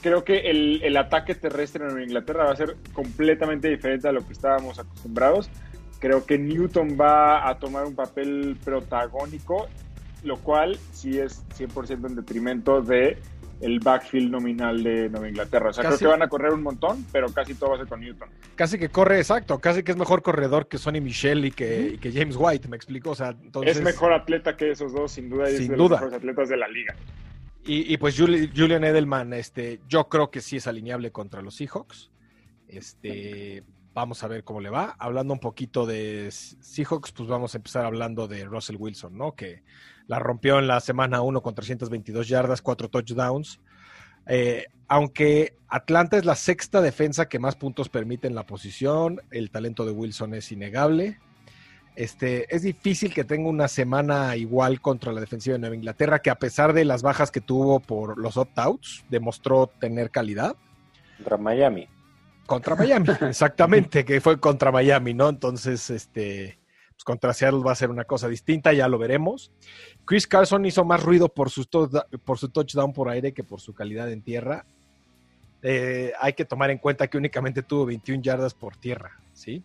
creo que el, el ataque terrestre en Inglaterra va a ser completamente diferente a lo que estábamos acostumbrados. Creo que Newton va a tomar un papel protagónico, lo cual sí es 100% en detrimento de el backfield nominal de Nueva Inglaterra. O sea, Casi- creo que van a correr un montón, pero casi todo va a ser con Newton. Casi que corre, exacto, casi que es mejor corredor que Sonny Michel y que, y que James White, me explico, o sea, entonces... es mejor atleta que esos dos, sin duda, y es Sin de duda. los mejores atletas de la liga. Y, y pues Juli- Julian Edelman, este, yo creo que sí es alineable contra los Seahawks. Este, vamos a ver cómo le va. Hablando un poquito de Seahawks, pues vamos a empezar hablando de Russell Wilson, ¿no? Que la rompió en la semana 1 con 322 yardas, 4 touchdowns. Eh, aunque Atlanta es la sexta defensa que más puntos permite en la posición, el talento de Wilson es innegable. Este, es difícil que tenga una semana igual contra la defensiva de Nueva Inglaterra, que a pesar de las bajas que tuvo por los opt-outs, demostró tener calidad. Contra Miami. Contra Miami, exactamente, que fue contra Miami, ¿no? Entonces, este, pues contra Seattle va a ser una cosa distinta, ya lo veremos. Chris Carson hizo más ruido por su, to- por su touchdown por aire que por su calidad en tierra. Eh, hay que tomar en cuenta que únicamente tuvo 21 yardas por tierra, ¿sí?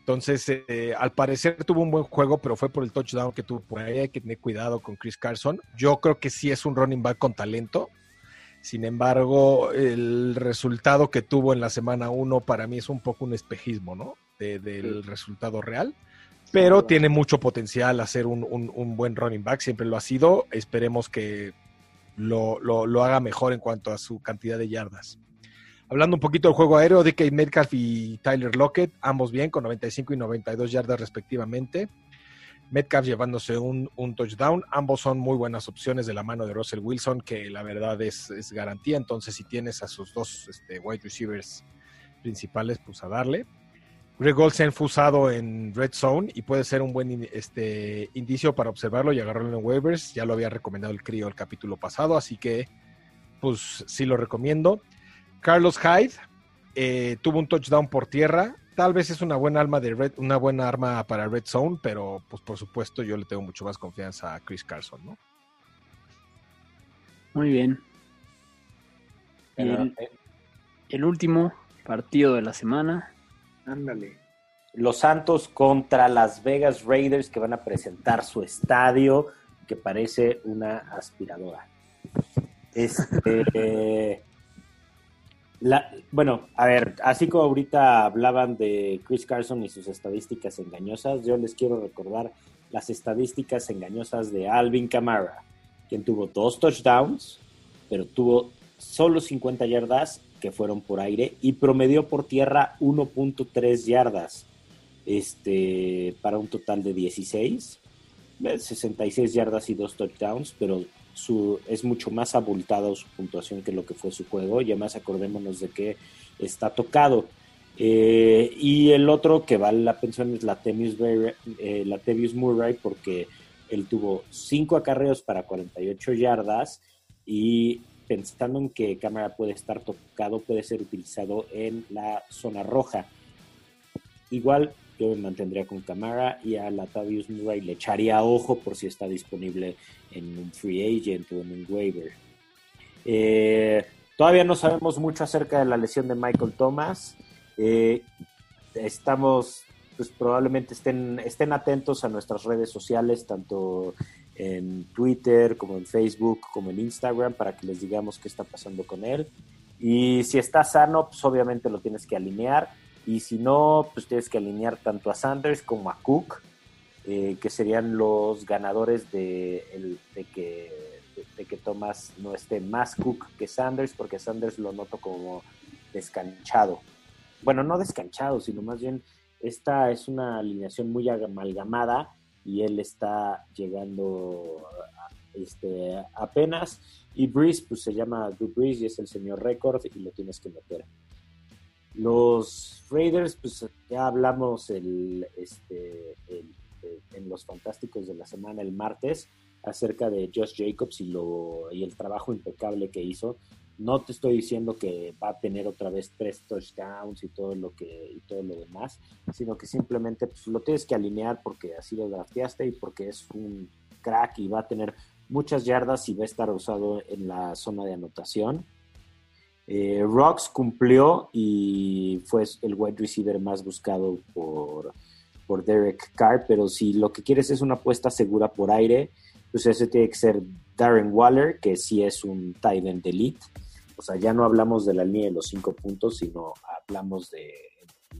Entonces, eh, al parecer tuvo un buen juego, pero fue por el touchdown que tuvo por ahí. Hay que tener cuidado con Chris Carson. Yo creo que sí es un running back con talento. Sin embargo, el resultado que tuvo en la semana 1 para mí es un poco un espejismo, ¿no? De- del resultado real. Pero tiene mucho potencial a ser un, un- un buen running back, siempre lo ha sido. Esperemos que lo, lo- lo haga mejor en cuanto a su cantidad de yardas. Hablando un poquito del juego aéreo, DK Metcalf y Tyler Lockett, ambos bien, con 95 y 92 yardas respectivamente. Metcalf llevándose un, un touchdown. Ambos son muy buenas opciones de la mano de Russell Wilson, que la verdad es, es garantía. Entonces, si tienes a sus dos este, wide receivers principales, pues a darle. Greg Olsen fue usado en Red Zone y puede ser un buen in- este, indicio para observarlo y agarrarlo en waivers. Ya lo había recomendado el crío el capítulo pasado, así que pues sí lo recomiendo. Carlos Hyde eh, tuvo un touchdown por tierra. Tal vez es una buena alma de red, una buena arma para Red Zone, pero pues por supuesto yo le tengo mucho más confianza a Chris Carson, ¿no? Muy bien. El, eh, el último partido de la semana. Ándale. Los Santos contra Las Vegas Raiders que van a presentar su estadio que parece una aspiradora. Este, bueno, a ver, así como ahorita hablaban de Chris Carson y sus estadísticas engañosas, yo les quiero recordar las estadísticas engañosas de Alvin Kamara, quien tuvo dos touchdowns, pero tuvo solo 50 yardas que fueron por aire y promedió por tierra 1.3 yardas este, para un total de 16, eh, 66 yardas y dos touchdowns, pero su, es mucho más abultada su puntuación que lo que fue su juego, y además acordémonos de que está tocado. Eh, y el otro que vale la pensión es Latavius, eh, Murray, porque él tuvo 5 acarreos para 48 yardas y pensando en que cámara puede estar tocado, puede ser utilizado en la zona roja. Igual yo me mantendría con Camara y a Latavius Murray le echaría ojo por si está disponible en un free agent o en un waiver. Eh, todavía no sabemos mucho acerca de la lesión de Michael Thomas. Eh, estamos, pues probablemente estén, estén atentos a nuestras redes sociales, tanto en Twitter como en Facebook como en Instagram, para que les digamos qué está pasando con él. Y si está sano, pues obviamente lo tienes que alinear. Y si no, pues tienes que alinear tanto a Sanders como a Cook, eh, que serían los ganadores de, que, de que Thomas no esté más Cook que Sanders, porque Sanders lo noto como descanchado. Bueno, no descanchado, sino más bien esta es una alineación muy amalgamada y él está llegando este, apenas. Y Breeze, pues se llama Drew Breeze y es el señor récord y lo tienes que meter. Los Raiders, pues ya hablamos el, este, en los fantásticos de la semana el martes acerca de Josh Jacobs y, lo, y el trabajo impecable que hizo. No te estoy diciendo que va a tener otra vez tres touchdowns y todo lo que y todo lo demás, sino que simplemente pues, lo tienes que alinear porque así lo drafteaste y porque es un crack y va a tener muchas yardas y va a estar usado en la zona de anotación. Eh, Rocks cumplió y fue el wide receiver más buscado por, por Derek Carr, pero si lo que quieres es una apuesta segura por aire, pues ese tiene que ser Darren Waller, que sí es un tight end elite. O sea, ya no hablamos de la línea de los cinco puntos, sino hablamos de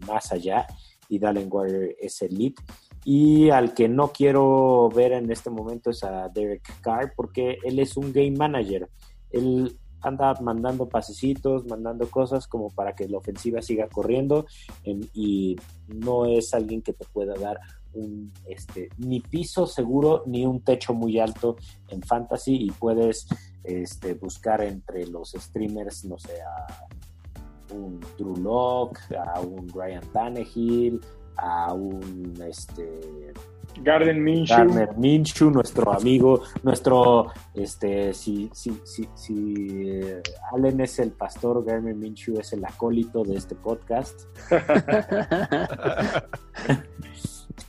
más allá. Y Darren Waller es elite. Y al que no quiero ver en este momento es a Derek Carr, porque él es un game manager. él anda mandando pasecitos, mandando cosas como para que la ofensiva siga corriendo en- y no es alguien que te pueda dar un este ni piso seguro ni un techo muy alto en fantasy y puedes este, buscar entre los streamers, no sé, a un Drew Lock, a un Ryan Tannehill, a un este Garden Minshew. Garner Minshew, nuestro amigo, nuestro, este, si, si, si, si eh, Allen es el pastor, Garner Minshew es el acólito de este podcast.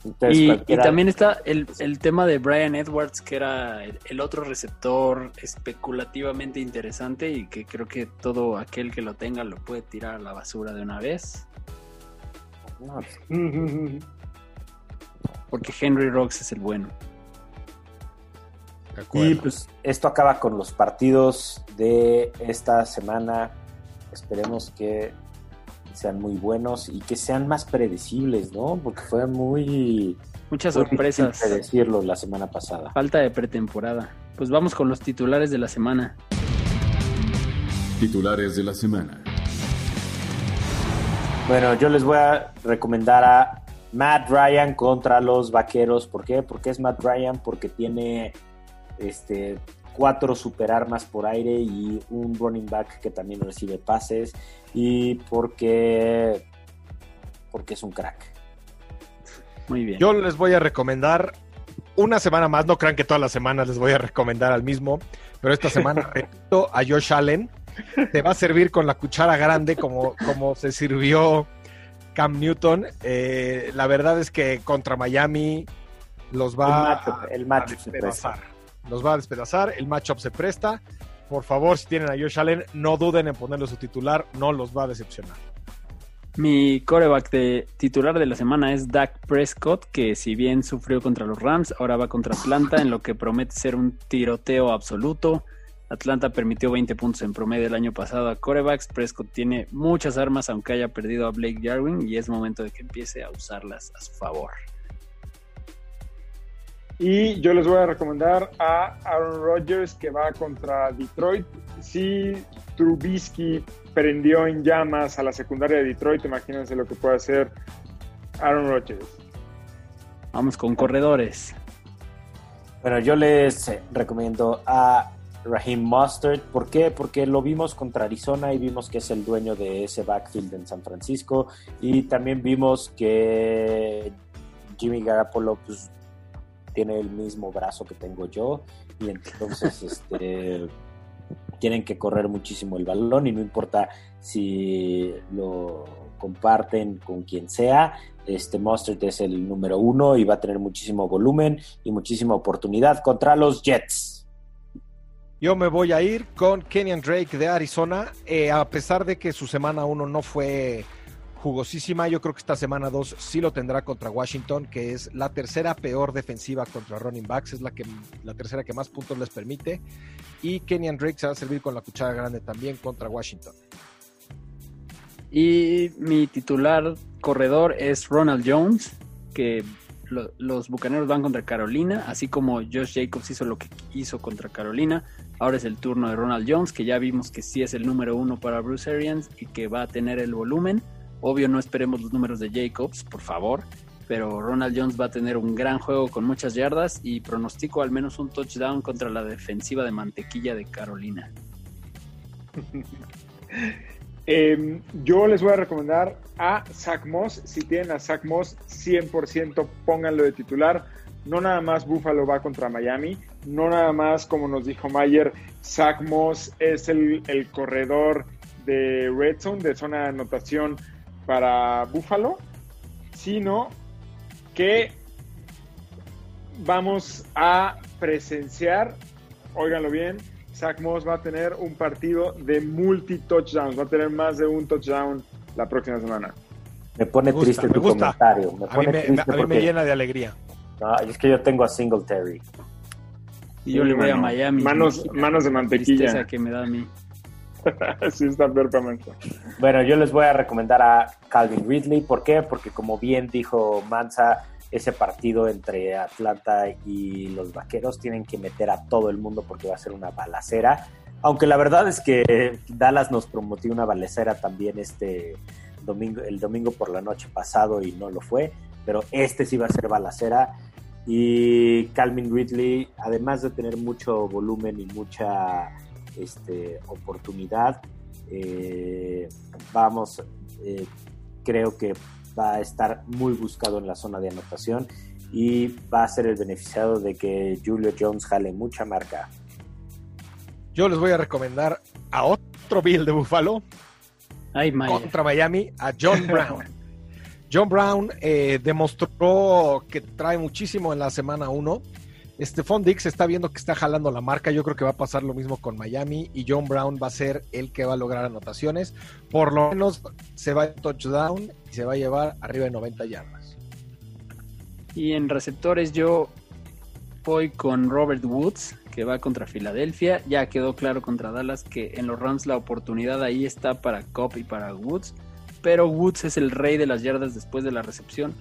Entonces, Y, también está el, el tema de Brian Edwards, que era el, el otro receptor especulativamente interesante y que creo que todo aquel que lo tenga lo puede tirar a la basura de una vez, No, porque Henry Rocks es el bueno. Y pues esto acaba con los partidos de esta semana. Esperemos que sean muy buenos y que sean más predecibles, ¿no? Porque fue muy Muchas sorpresas. predecirlo la semana pasada. Falta de pretemporada. Pues vamos con los titulares de la semana. Titulares de la semana. Bueno, yo les voy a recomendar a Matt Ryan contra los Vaqueros. ¿Por qué? Porque es Matt Ryan porque tiene este cuatro superarmas por aire y un running back que también recibe pases y porque porque es un crack. Muy bien. Yo les voy a recomendar una semana más, no crean que todas las semanas les voy a recomendar al mismo, pero esta semana repito a Josh Allen. Te va a servir con la cuchara grande como, como se sirvió Cam Newton. Eh, la verdad es que contra Miami los va el matchup, a- el matchup. Los va a despedazar, el matchup se presta. Por favor, si tienen a Josh Allen, no duden en ponerlo su titular, no los va a decepcionar. Mi coreback de titular de la semana es Dak Prescott, que si bien sufrió contra los Rams, ahora va contra Atlanta, en lo que promete ser un tiroteo absoluto. Atlanta permitió 20 puntos en promedio el año pasado a corebacks. Prescott tiene muchas armas, aunque haya perdido a Blake Jarwin, y es momento de que empiece a usarlas a su favor. Y yo les voy a recomendar a Aaron Rodgers que va contra Detroit. Si Trubisky prendió en llamas a la secundaria de Detroit, imagínense lo que puede hacer Aaron Rodgers. Vamos con corredores. Bueno, yo les eh, recomiendo a Raheem Mustard. ¿Por qué? Porque lo vimos contra Arizona y vimos que es el dueño de ese backfield en San Francisco. Y también vimos que Jimmy Garoppolo pues, tiene el mismo brazo que tengo yo. Y entonces este, tienen que correr muchísimo el balón y no importa si lo comparten con quien sea. Este Mustard es el número uno y va a tener muchísimo volumen y muchísima oportunidad contra los Jets. Yo me voy a ir con Kenyan Drake de Arizona. Eh, a pesar de que su semana 1 no fue jugosísima, yo creo que esta semana 2 sí lo tendrá contra Washington, que es la tercera peor defensiva contra running backs, es la, que, la tercera que más puntos les permite. Y Kenyan Drake se va a servir con la cuchara grande también contra Washington. Y mi titular corredor es Ronald Jones, que lo- los Bucaneros van contra Carolina, así como Josh Jacobs hizo lo que hizo contra Carolina. Ahora es el turno de Ronald Jones, que ya vimos que sí es el número uno para Bruce Arians y que va a tener el volumen. Obvio, no esperemos los números de Jacobs, por favor, pero Ronald Jones va a tener un gran juego con muchas yardas y pronostico al menos un touchdown contra la defensiva de mantequilla de Carolina. Eh, yo les voy a recomendar a Zach Moss. Si tienen a Zach Moss, 100% pónganlo de titular. No nada más Buffalo va contra Miami. No nada más, como nos dijo Mayer, Zach Moss es el, el corredor de Red Zone, de zona de anotación para Buffalo. Sino que vamos a presenciar, óiganlo bien, Zach Moss va a tener un partido de multi-touchdowns, va a tener más de un touchdown la próxima semana. Me pone Me gusta, triste me tu gusta. comentario. Me A mí pone me, triste a mí me porque llena de alegría. no, es que yo tengo a Singletary. Y yo le voy a Miami. Manos, manos de Tristeza mantequilla. que me da a mí. sí, está Mansa. Bueno, yo les voy a recomendar a Calvin Ridley. ¿Por qué? Porque como bien dijo Mansa, ese partido entre Atlanta y los Vaqueros tienen que meter a todo el mundo porque va a ser una balacera. Aunque la verdad es que Dallas nos prometió una balacera también este domingo, el domingo por la noche pasado y no lo fue, pero este sí va a ser balacera. Y Calvin Ridley, además de tener mucho volumen y mucha este, oportunidad, eh, vamos, eh, creo que va a estar muy buscado en la zona de anotación y va a ser el beneficiado de que Julio Jones jale mucha marca. Yo les voy a recomendar a otro Bill de Buffalo Ay, contra Miami, a John Brown. John Brown eh, demostró que trae muchísimo en la semana 1. Stephon Dix está viendo que está jalando la marca. Yo creo que va a pasar lo mismo con Miami y John Brown va a ser el que va a lograr anotaciones. Por lo menos se va a touchdown y se va a llevar arriba de 90 yardas. Y en receptores yo voy con Robert Woods, que va contra Filadelfia. Ya quedó claro contra Dallas que en los Rams la oportunidad ahí está para Cobb y para Woods. Pero Woods es el rey de las yardas después de la recepción.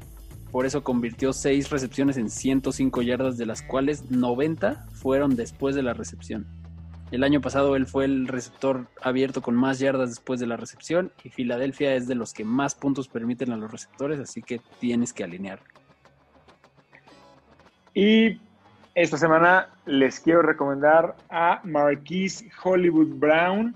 Por eso convirtió 6 recepciones en 105 yardas, de las cuales 90 fueron después de la recepción. El año pasado él fue el receptor abierto con más yardas después de la recepción y Filadelfia es de los que más puntos permiten a los receptores, así que tienes que alinear. Y esta semana les quiero recomendar a Marquise Hollywood Brown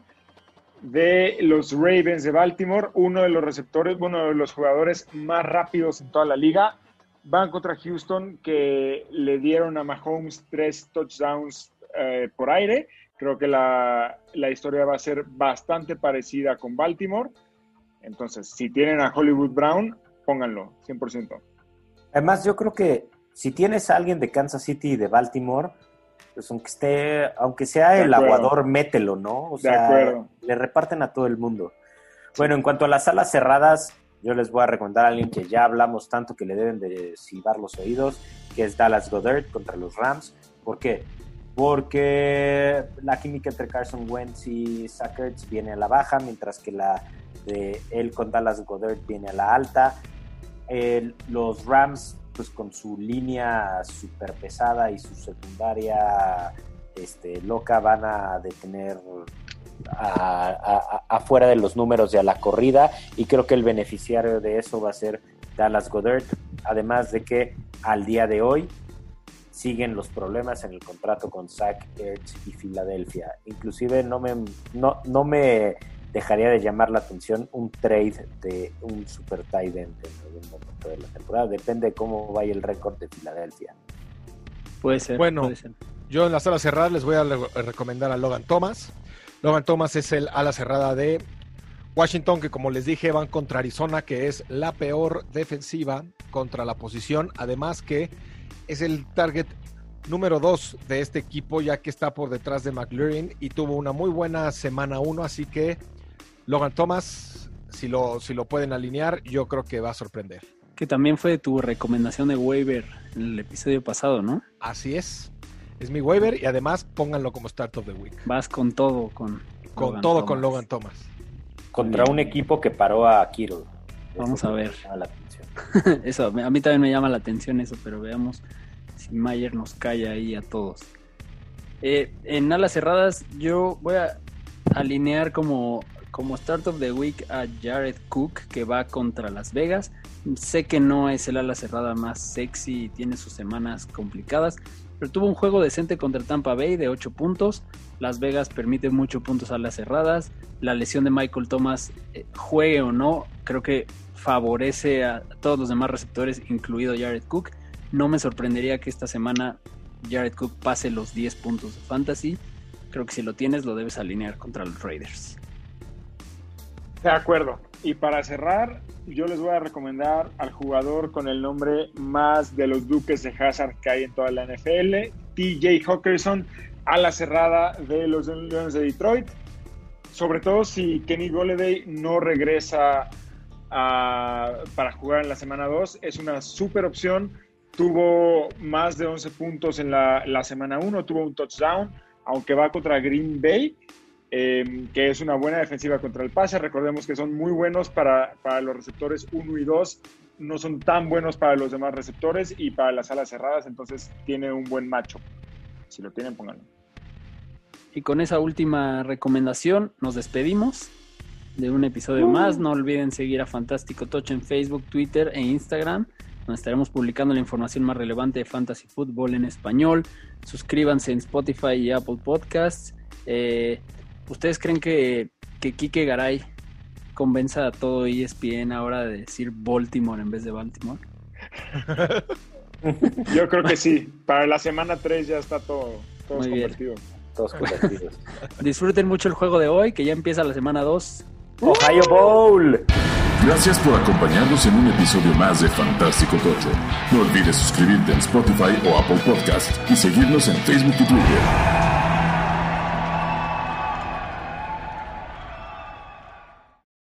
de los Ravens de Baltimore, uno de los receptores, uno de los jugadores más rápidos en toda la liga. Van contra Houston, que le dieron a Mahomes tres touchdowns eh, por aire. Creo que la, la historia va a ser bastante parecida con Baltimore. Entonces, si tienen a Hollywood Brown, pónganlo, 100%. Además, yo creo que si tienes a alguien de Kansas City y de Baltimore, pues aunque esté, aunque sea el aguador, mételo, ¿no? O De sea, acuerdo. le reparten a todo el mundo. Bueno, en cuanto a las salas cerradas, yo les voy a recomendar a alguien que ya hablamos tanto que le deben de silbar los oídos, que es Dallas Goddard contra los Rams. ¿Por qué? Porque la química entre Carson Wentz y Zach Ertz viene a la baja, mientras que la de él con Dallas Goddard viene a la alta. El- los Rams, pues con su línea súper pesada y su secundaria este, loca, van a detener afuera de los números de a la corrida y creo que el beneficiario de eso va a ser Dallas Goddard, además de que al día de hoy siguen los problemas en el contrato con Zach Ertz y Filadelfia. Inclusive no me, no, no me dejaría de llamar la atención un trade de un super tight end en algún momento de la temporada. Depende de cómo vaya el récord de Filadelfia. Puede ser. Bueno. puede ser. Yo en la sala cerrada les voy a le- recomendar a Logan Thomas. Logan Thomas es el ala cerrada de Washington, que como les dije van contra Arizona, que es la peor defensiva contra la posición. Además que es el target número 2 de este equipo, ya que está por detrás de McLaurin y tuvo una muy buena semana 1, así que Logan Thomas, si lo, si lo pueden alinear, yo creo que va a sorprender. Que también fue tu recomendación de waiver en el episodio pasado, ¿no? Así es. Es mi waiver y además pónganlo como start of the week. Vas con todo, con, Con Logan todo Thomas. con Logan Thomas. Contra un equipo que paró a Kittle. Vamos Eso a me ver. llama la atención. eso, a mí también me llama la atención eso, pero veamos si Mayer nos calla ahí a todos. Eh, en alas cerradas, yo voy a alinear como, como start of the week a Jared Cook, que va contra Las Vegas. Sé que no es el ala cerrada más sexy y tiene sus semanas complicadas, pero tuvo un juego decente contra Tampa Bay de 8 puntos. Las Vegas permite muchos puntos a las cerradas. La lesión de Michael Thomas, eh, juegue o no, creo que favorece a todos los demás receptores, incluido Jared Cook. No me sorprendería que esta semana Jared Cook pase los 10 puntos de fantasy. Creo que si lo tienes lo debes alinear contra los Raiders. De acuerdo. Y para cerrar, yo les voy a recomendar al jugador con el nombre más de los duques de Hazard que hay en toda la NFL, TJ Hawkinson, a la cerrada de los Leones de Detroit. Sobre todo si Kenny Golladay no regresa a- para jugar en la semana 2, es una super opción. Tuvo más de 11 puntos en la, la semana 1, tuvo un touchdown, aunque va contra Green Bay eh, que es una buena defensiva contra el pase. Recordemos que son muy buenos para, para los receptores 1 y 2, no son tan buenos para los demás receptores y para las alas cerradas, entonces tiene un buen macho. Si lo tienen, pónganlo. Y con esa última recomendación nos despedimos de un episodio más. No olviden seguir a Fantástico Tocho en Facebook, Twitter e Instagram, donde estaremos publicando la información más relevante de Fantasy Football en español. Suscríbanse en Spotify y Apple Podcasts. Eh, ¿Ustedes creen que, que Kike Garay convenza a todo ESPN ahora de decir Baltimore en vez de Baltimore? Yo creo que sí. Para la semana 3 ya está todo, todo Muy bien. convertido. Todos colectivos. Disfruten mucho el juego de hoy, que ya empieza la semana 2. Ohio Bowl. Gracias por acompañarnos en un episodio más de Fantástico Tocho. No olvides suscribirte en Spotify o Apple Podcast y seguirnos en Facebook y Twitter.